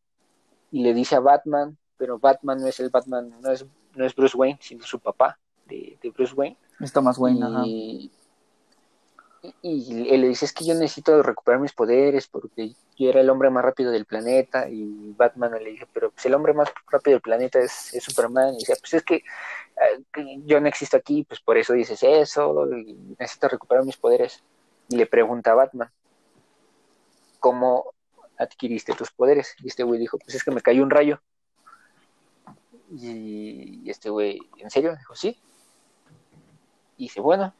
y le dice a Batman, pero Batman no es el Batman, no es, no es Bruce Wayne, sino su papá de, de Bruce Wayne. Es Thomas Wayne, y, ajá. Y él le dice, es que yo necesito recuperar mis poderes porque yo era el hombre más rápido del planeta y Batman le dice, pero pues el hombre más rápido del planeta es, Superman y dice, pues es que, eh, que yo no existo aquí, pues por eso dices eso y necesito recuperar mis poderes. Y le pregunta a Batman, ¿cómo adquiriste tus poderes? Y este güey dijo, pues es que me cayó un rayo. Y este güey, ¿en serio? Dijo, sí. Y dice, bueno,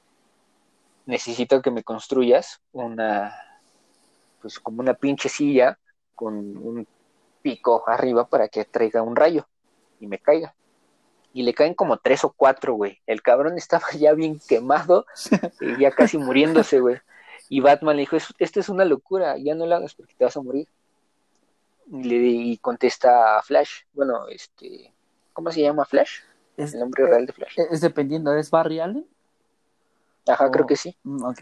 necesito que me construyas una, pues como una pinche silla con un pico arriba para que traiga un rayo y me caiga. Y le caen como tres o cuatro, güey. El cabrón estaba ya bien quemado (laughs) y ya casi muriéndose, güey. Y Batman le dijo, esto es una locura, ya no lo hagas porque te vas a morir. Y, le, y contesta a Flash, bueno, este, ¿cómo se llama Flash? Es, el nombre real de Flash. Es dependiendo, ¿es Barry Allen? Ajá, oh, creo que sí. Mm, ok.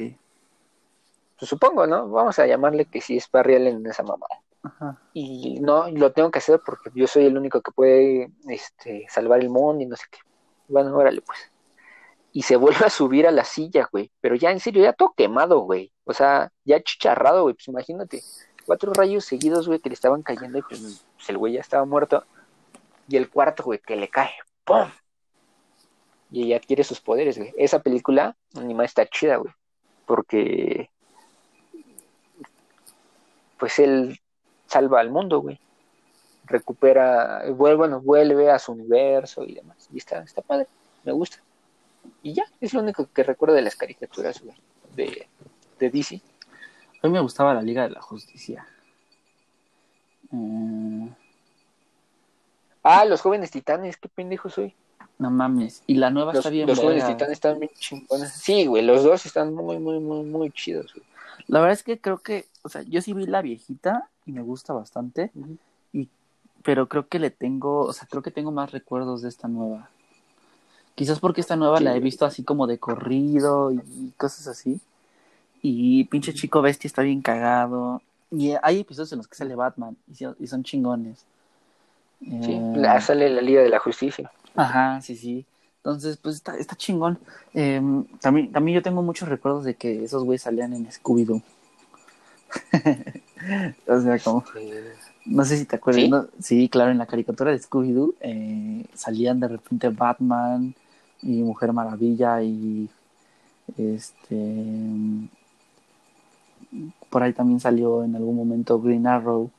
Pues supongo, ¿no? Vamos a llamarle que sí es Barry Allen en esa mamada. Ajá. Y no, lo tengo que hacer porque yo soy el único que puede este, salvar el mundo y no sé qué. Bueno, órale, pues. Y se (laughs) vuelve a subir a la silla, güey. Pero ya en serio, ya todo quemado, güey. O sea, ya chicharrado, güey. Pues imagínate. Cuatro rayos seguidos, güey, que le estaban cayendo y pues, pues el güey ya estaba muerto. Y el cuarto, güey, que le cae. ¡Pum! Y ella adquiere sus poderes, güey. Esa película animada está chida, güey. Porque pues él salva al mundo, güey. Recupera, vuelve, bueno, vuelve a su universo y demás. Y está, está padre, me gusta. Y ya, es lo único que recuerdo de las caricaturas, güey, de, de DC. A mí me gustaba la Liga de la Justicia. Eh... Ah, los jóvenes titanes, qué pendejo soy. No mames. Y la nueva los, está bien Los jóvenes verga. titanes están bien chingones. Sí, güey, los dos están muy, muy, muy, muy chidos, güey. La verdad es que creo que, o sea, yo sí vi la viejita y me gusta bastante, Uh -huh. y, pero creo que le tengo, o sea, creo que tengo más recuerdos de esta nueva. Quizás porque esta nueva Sí. la he visto así como de corrido y, cosas así. Y pinche chico bestia está bien cagado. Y hay episodios en los que sale Batman y, so- y son chingones. Sí, Eh, la- sale la Liga de la Justicia. Ajá, sí, sí. Entonces, pues está, está chingón. Eh, también, también yo tengo muchos recuerdos de que esos güeyes salían en Scooby-Doo. (laughs) o sea, como, no sé si te acuerdas. ¿Sí? ¿no? Sí, claro, en la caricatura de Scooby-Doo eh, salían de repente Batman y Mujer Maravilla y este. Por ahí también salió en algún momento Green Arrow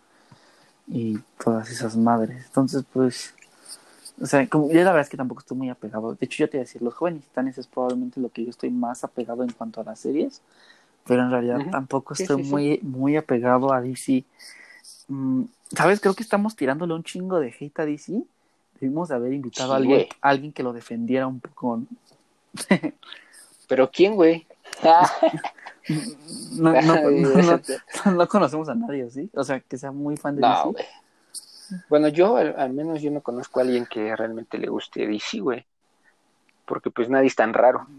y todas esas madres. Entonces, pues. O sea, como, yo la verdad es que tampoco estoy muy apegado. De hecho, yo te iba a decir, Los Jóvenes Titanes es probablemente lo que yo estoy más apegado en cuanto a las series, pero en realidad tampoco Sí, estoy sí, sí. muy, muy apegado a DC. Mm, ¿Sabes? Creo que estamos tirándole un chingo de hate a DC. Debimos de haber invitado a alguien, a alguien que lo defendiera un poco. ¿no? ¿Pero quién, güey? (laughs) No, no, (laughs) no, no, no, no conocemos a nadie, ¿sí? O sea, que sea muy fan de DC. güey. Bueno, yo al, al menos yo no conozco a alguien que realmente le guste DC, güey. Porque pues nadie es tan raro. (laughs)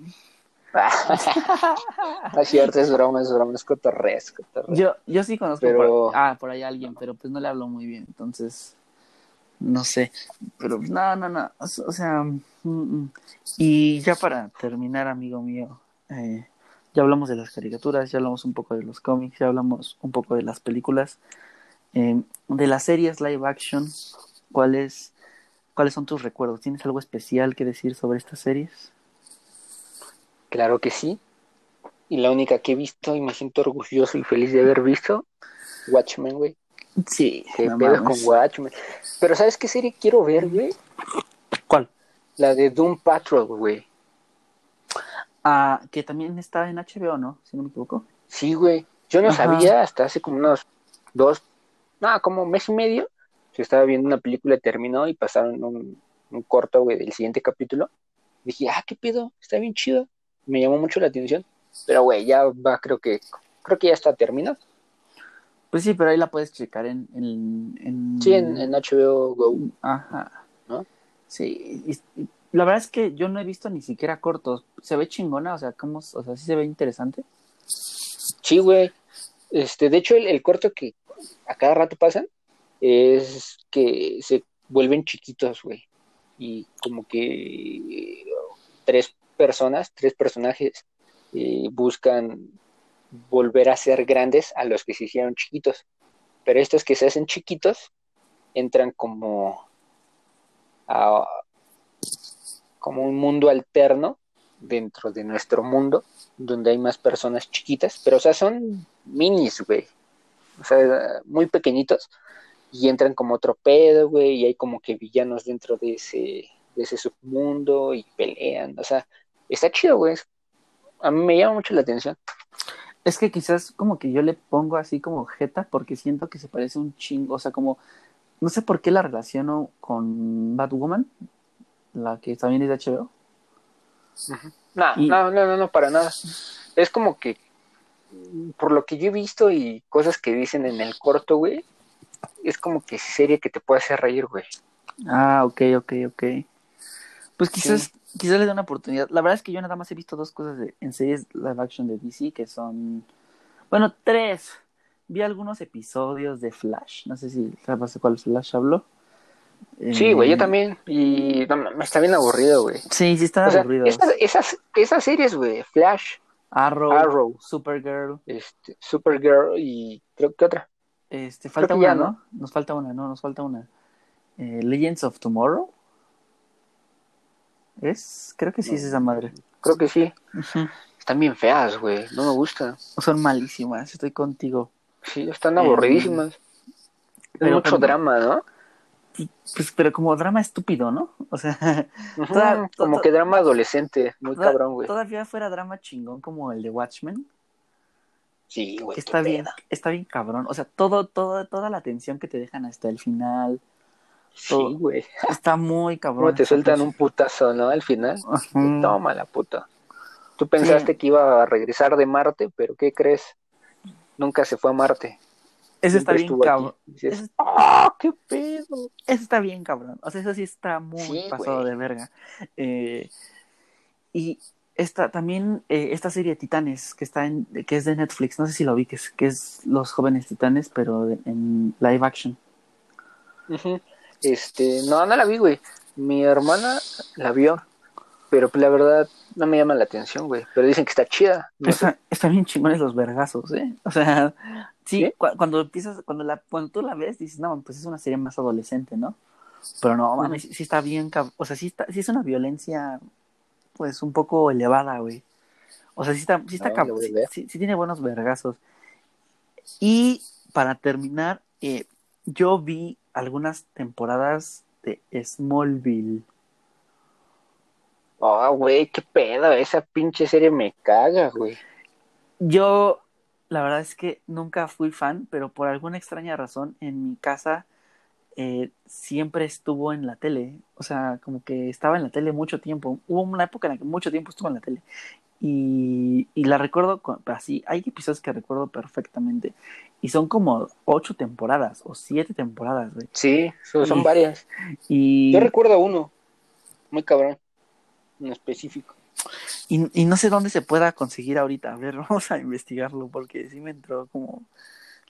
No es cierto, es broma, es broma, es cotorreo. Yo, yo sí conozco Pero- por, ah, por ahí a alguien, pero pues no le hablo muy bien, entonces no sé. Pero no, no, no. O, o sea, mm, mm. y ya para terminar, amigo mío, eh, ya hablamos de las caricaturas, ya hablamos un poco de los cómics, ya hablamos un poco de las películas. Eh, de las series live action, ¿cuáles, ¿cuáles son tus recuerdos? ¿Tienes algo especial que decir sobre estas series? Claro que sí. Y la única que he visto y me siento orgulloso y feliz de haber visto, Watchmen, güey. Sí, no pedo con Watchmen. Pero ¿sabes qué serie quiero ver, güey? ¿Cuál? La de Doom Patrol, güey. Ah, que también está en HBO, ¿no? Si no me equivoco. Sí, güey. Yo no sabía hasta hace como unos dos, no, como un mes y medio, yo estaba viendo una película, terminó y pasaron un, un corto, güey, del siguiente capítulo. Dije, ah, qué pedo, está bien chido. Me llamó mucho la atención. Pero, güey, ya va, creo que, creo que ya está terminado. Pues sí, pero ahí la puedes checar en... en, en... Sí, en, en, HBO Go. Ajá. ¿No? Sí, y, y la verdad es que yo no he visto ni siquiera cortos. Se ve chingona, o sea, ¿cómo, o sea, sí se ve interesante. Sí, güey. Este, de hecho, el, el, corto que a cada rato pasan es que se vuelven chiquitos, güey. Y como que tres personas, tres personajes eh, buscan volver a ser grandes a los que se hicieron chiquitos. Pero estos que se hacen chiquitos entran como a como un mundo alterno dentro de nuestro mundo, donde hay más personas chiquitas, pero o sea, son minis, güey. O sea, muy pequeñitos y entran como otro pedo, güey, y hay como que villanos dentro de ese de ese submundo y pelean, o sea, está chido, güey. A mí me llama mucho la atención. Es que quizás como que yo le pongo así como jeta porque siento que se parece un chingo, o sea, como no sé por qué la relaciono con Batwoman, la que también es de HBO. No, y... no, no, no, no, para nada. Es como que, por lo que yo he visto y cosas que dicen en el corto, güey, es como que serie que te puede hacer reír, güey. Ah, ok, ok, ok. Pues quizás, sí. quizás le dé una oportunidad. La verdad es que yo nada más he visto dos cosas de, en series live action de DC que son, bueno, tres. Vi algunos episodios de Flash. No sé si sabes cuál Flash habló. Sí, güey, yo también. Y no, me está bien aburrido, güey. Sí, sí está aburrido. Esas, esas, esas, series, güey, Flash, Arrow, Arrow, Supergirl, este, Supergirl y creo que otra. Este, falta una, ya, ¿no? ¿no? Nos falta una, no, nos falta una. Eh, Legends of Tomorrow. ¿Es? Creo que sí no, es esa madre. Creo que sí. Uh -huh. Están bien feas, güey. No me gusta. Son malísimas, estoy contigo. Sí, están aburridísimas. Eh, mucho drama, ¿no? Pues, pero como drama estúpido, ¿no? O sea, toda, como to, que drama adolescente, muy toda, cabrón, güey. Todavía fuera drama chingón como el de Watchmen. Sí, güey. Está bien, está bien cabrón. O sea, todo, todo, toda la atención que te dejan hasta el final. Todo, sí, güey. Está muy cabrón. Como te sueltan un putazo, ¿no? Al final. Toma la puta. Tú pensaste sí. que iba a regresar de Marte, pero ¿qué crees? Nunca se fue a Marte. Ese está bien cabrón. Dices, ¡Ah, qué pedo! Ese está bien cabrón. O sea, eso sí está muy Sí, pasado güey. de verga. Eh, y esta también, eh, esta serie de Titanes, que está en, que es de Netflix, no sé si lo vi, que es, que es Los Jóvenes Titanes, pero de- en live action. Este, no, no la vi, güey. Mi hermana la vio, pero pues, la verdad no me llama la atención, güey. Pero dicen que está chida. No. Está, está bien chingones los vergazos, ¿eh? O sea, sí, ¿Sí? cu- cuando empiezas, cuando la, cuando tú la ves, dices, no, pues es una serie más adolescente, ¿no? Pero no, mames, sí, sí está bien, o sea, sí está, sí es una violencia, pues, un poco elevada, güey. O sea, sí está, sí está, No, sí, tiene buenos vergazos. Y para terminar, eh, yo vi algunas temporadas de Smallville. Oh, güey, qué pedo. Esa pinche serie me caga, güey. Yo, la verdad es que nunca fui fan, pero por alguna extraña razón en mi casa eh, siempre estuvo en la tele. O sea, como que estaba en la tele mucho tiempo. Hubo una época en la que mucho tiempo estuvo en la tele. Y, y la recuerdo con- así. Hay episodios que recuerdo perfectamente. Y son como ocho temporadas o siete temporadas, güey. Sí, son, Y- varias. Y, Yo recuerdo uno, muy cabrón, en específico. Y, y no sé dónde se pueda conseguir ahorita. A ver, (laughs) vamos a investigarlo porque sí me entró como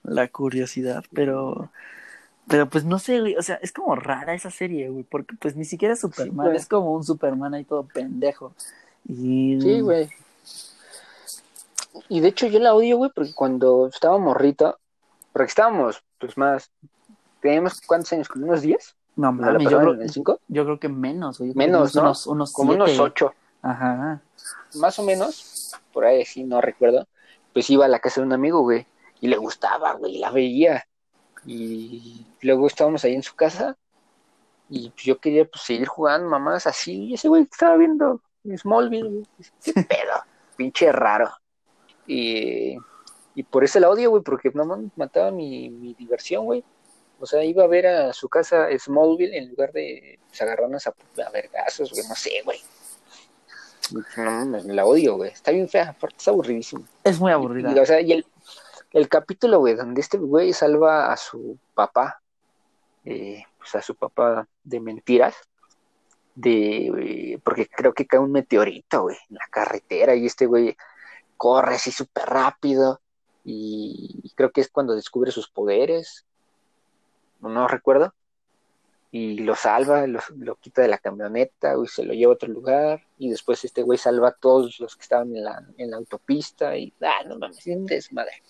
la curiosidad, pero pero pues no sé, güey, o sea, es como rara esa serie, güey, porque pues ni siquiera es Superman, es como un Superman ahí todo pendejo. Y Sí, güey. Y de hecho yo la odio, güey, porque cuando estaba morrita, porque estábamos, pues más, teníamos cuántos años, unos 10, no ¿No la mames, yo creo, en el 5, yo creo que menos, güey. Menos, ¿no? unos, unos como unos siete. 8, Ajá. más o menos, por ahí sí, no recuerdo, pues iba a la casa de un amigo, güey, y le gustaba, güey, la veía. Y luego estábamos ahí en su casa, y pues yo quería pues seguir jugando mamás así, y ese güey estaba viendo Smallville, güey, qué (laughs) pedo, pinche raro. Y, Y por eso la odio, güey, porque no mataba mi, mi diversión, güey. O sea, iba a ver a su casa Smallville en lugar de pues, agarrarnos a, a vergazos, güey, no sé, güey. No, la odio, güey. Está bien fea, aparte es aburridísimo. Es muy aburrida. Y, o sea, y el, el capítulo, güey, donde este güey salva a su papá, eh, pues a su papá de mentiras, de porque creo que cae un meteorito, güey, en la carretera y este güey corre así súper rápido y creo que es cuando descubre sus poderes, no recuerdo, y lo salva, lo, quita de la camioneta y se lo lleva a otro lugar y después este güey salva a todos los que estaban en la, en la autopista y, ah, no mames, es un desmadre.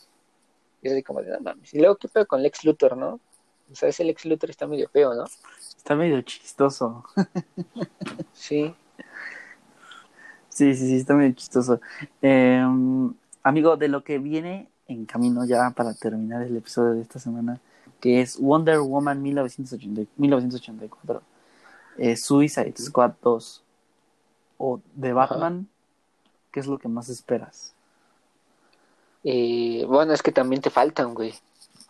Y así como de, no mames. Y luego, ¿qué pedo con Lex Luthor, no? O sea, ese Lex Luthor está medio feo, ¿no? Está medio chistoso. (laughs) sí. Sí, sí, sí, está medio chistoso. Em, amigo, de lo que viene en camino ya para terminar el episodio de esta semana, que es Wonder Woman 1984, eh, Suicide Squad 2 o The Batman, ¿qué es lo que más esperas? Eh, bueno, es que también te faltan, güey.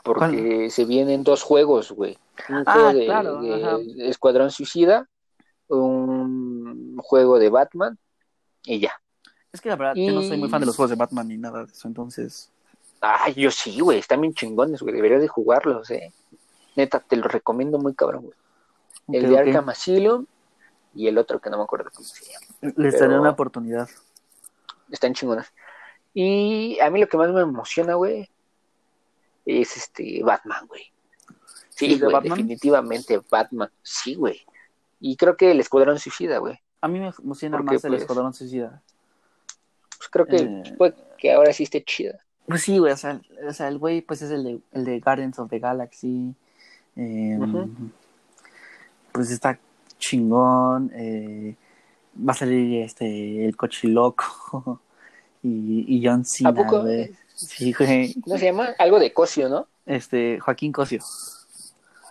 Porque se vienen dos juegos, güey. Un ah, juego de, Escuadrón Suicida, un juego de Batman y ya. Es que la verdad, yo no soy muy fan de los juegos de Batman ni nada de eso, entonces. Ay, yo sí, güey, están bien chingones, güey, deberías de jugarlos, eh. Neta, te lo recomiendo muy cabrón, güey. El de Arkham Asylum y el otro que no me acuerdo cómo se llama. Les daré una oportunidad. Están chingonas. Y a mí lo que más me emociona, güey, es este Batman, güey. Sí, güey, definitivamente Batman. Sí, güey. Y creo que el Escuadrón Suicida, güey. A mí me emociona más el pues, Escuadrón Suicida. Pues creo que, eh... que ahora sí esté chida. Pues sí, güey, o sea, o sea el güey pues es el de, el de Guardians of the Galaxy. Eh, Pues está chingón. Eh, va a salir este el cochiloco (laughs) y, y John Cena. ¿A poco? Güey. Sí, güey. ¿Cómo se llama? Algo de Cosio, ¿no? Este, Joaquín Cosio.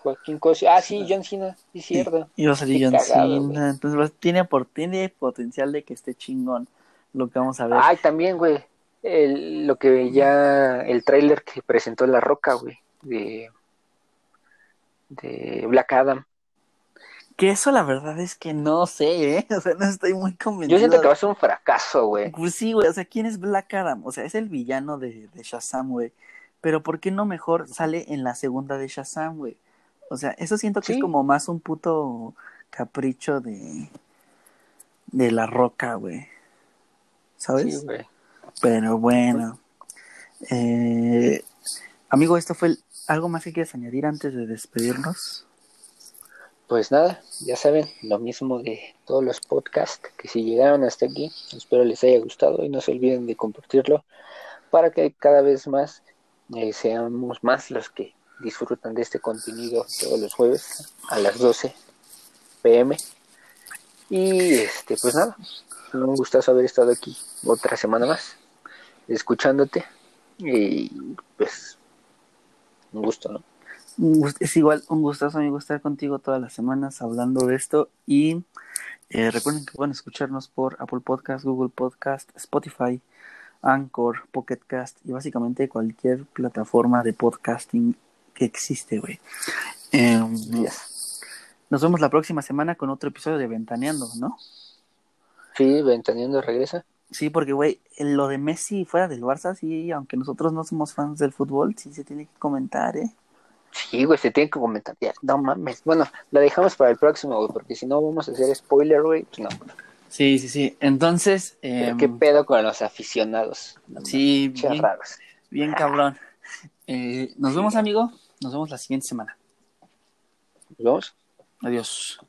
Joaquín Cosio. Ah, sí, John Cena, sí, cierto. Y, va a salir John Cena. Entonces tiene, por, tiene potencial de que esté chingón lo que vamos a ver. Ay, también, güey el, lo que ya el tráiler que presentó La Roca, güey, de, de Black Adam. Que eso la verdad es que no sé, ¿eh? (laughs) O sea, no estoy muy convencido. Yo siento que va a ser un fracaso, güey. Pues sí, güey, o sea, ¿quién es Black Adam? O sea, es el villano de, de Shazam, güey. Pero ¿por qué no mejor sale en la segunda de Shazam, güey? O sea, eso siento que es como más un puto capricho de de la roca, güey. ¿Sabes? Sí, güey. Pero bueno. Eh, amigo, ¿esto fue algo más que quieres añadir antes de despedirnos? Pues nada, ya saben, lo mismo de todos los podcasts, que si llegaron hasta aquí, espero les haya gustado y no se olviden de compartirlo para que cada vez más eh, seamos más los que disfrutan de este contenido todos los jueves a las 12 pm. Y este, pues nada, un gustazo haber estado aquí otra semana más escuchándote y pues un gusto, ¿no? Es igual un gustazo, amigo, estar contigo todas las semanas hablando de esto y eh, recuerden que pueden escucharnos por Apple Podcast, Google Podcast, Spotify, Anchor, Pocket Cast y básicamente cualquier plataforma de podcasting que existe, güey. Em, nos vemos la próxima semana con otro episodio de Ventaneando, ¿no? Sí, Ventaneando regresa. Sí, porque, güey, lo de Messi fuera del Barça, sí, aunque nosotros no somos fans del fútbol, sí se tiene que comentar, ¿eh? Sí, güey, se tiene que comentar. Ya, no mames. Bueno, la dejamos para el próximo, güey, porque si no vamos a hacer spoiler, güey, pues no. Sí, sí, sí. Entonces. Eh, ¿Qué pedo con los aficionados? sí, bien, raros. bien cabrón. Eh, nos vemos, amigo. Nos vemos la siguiente semana. ¿Nos vemos? Adiós.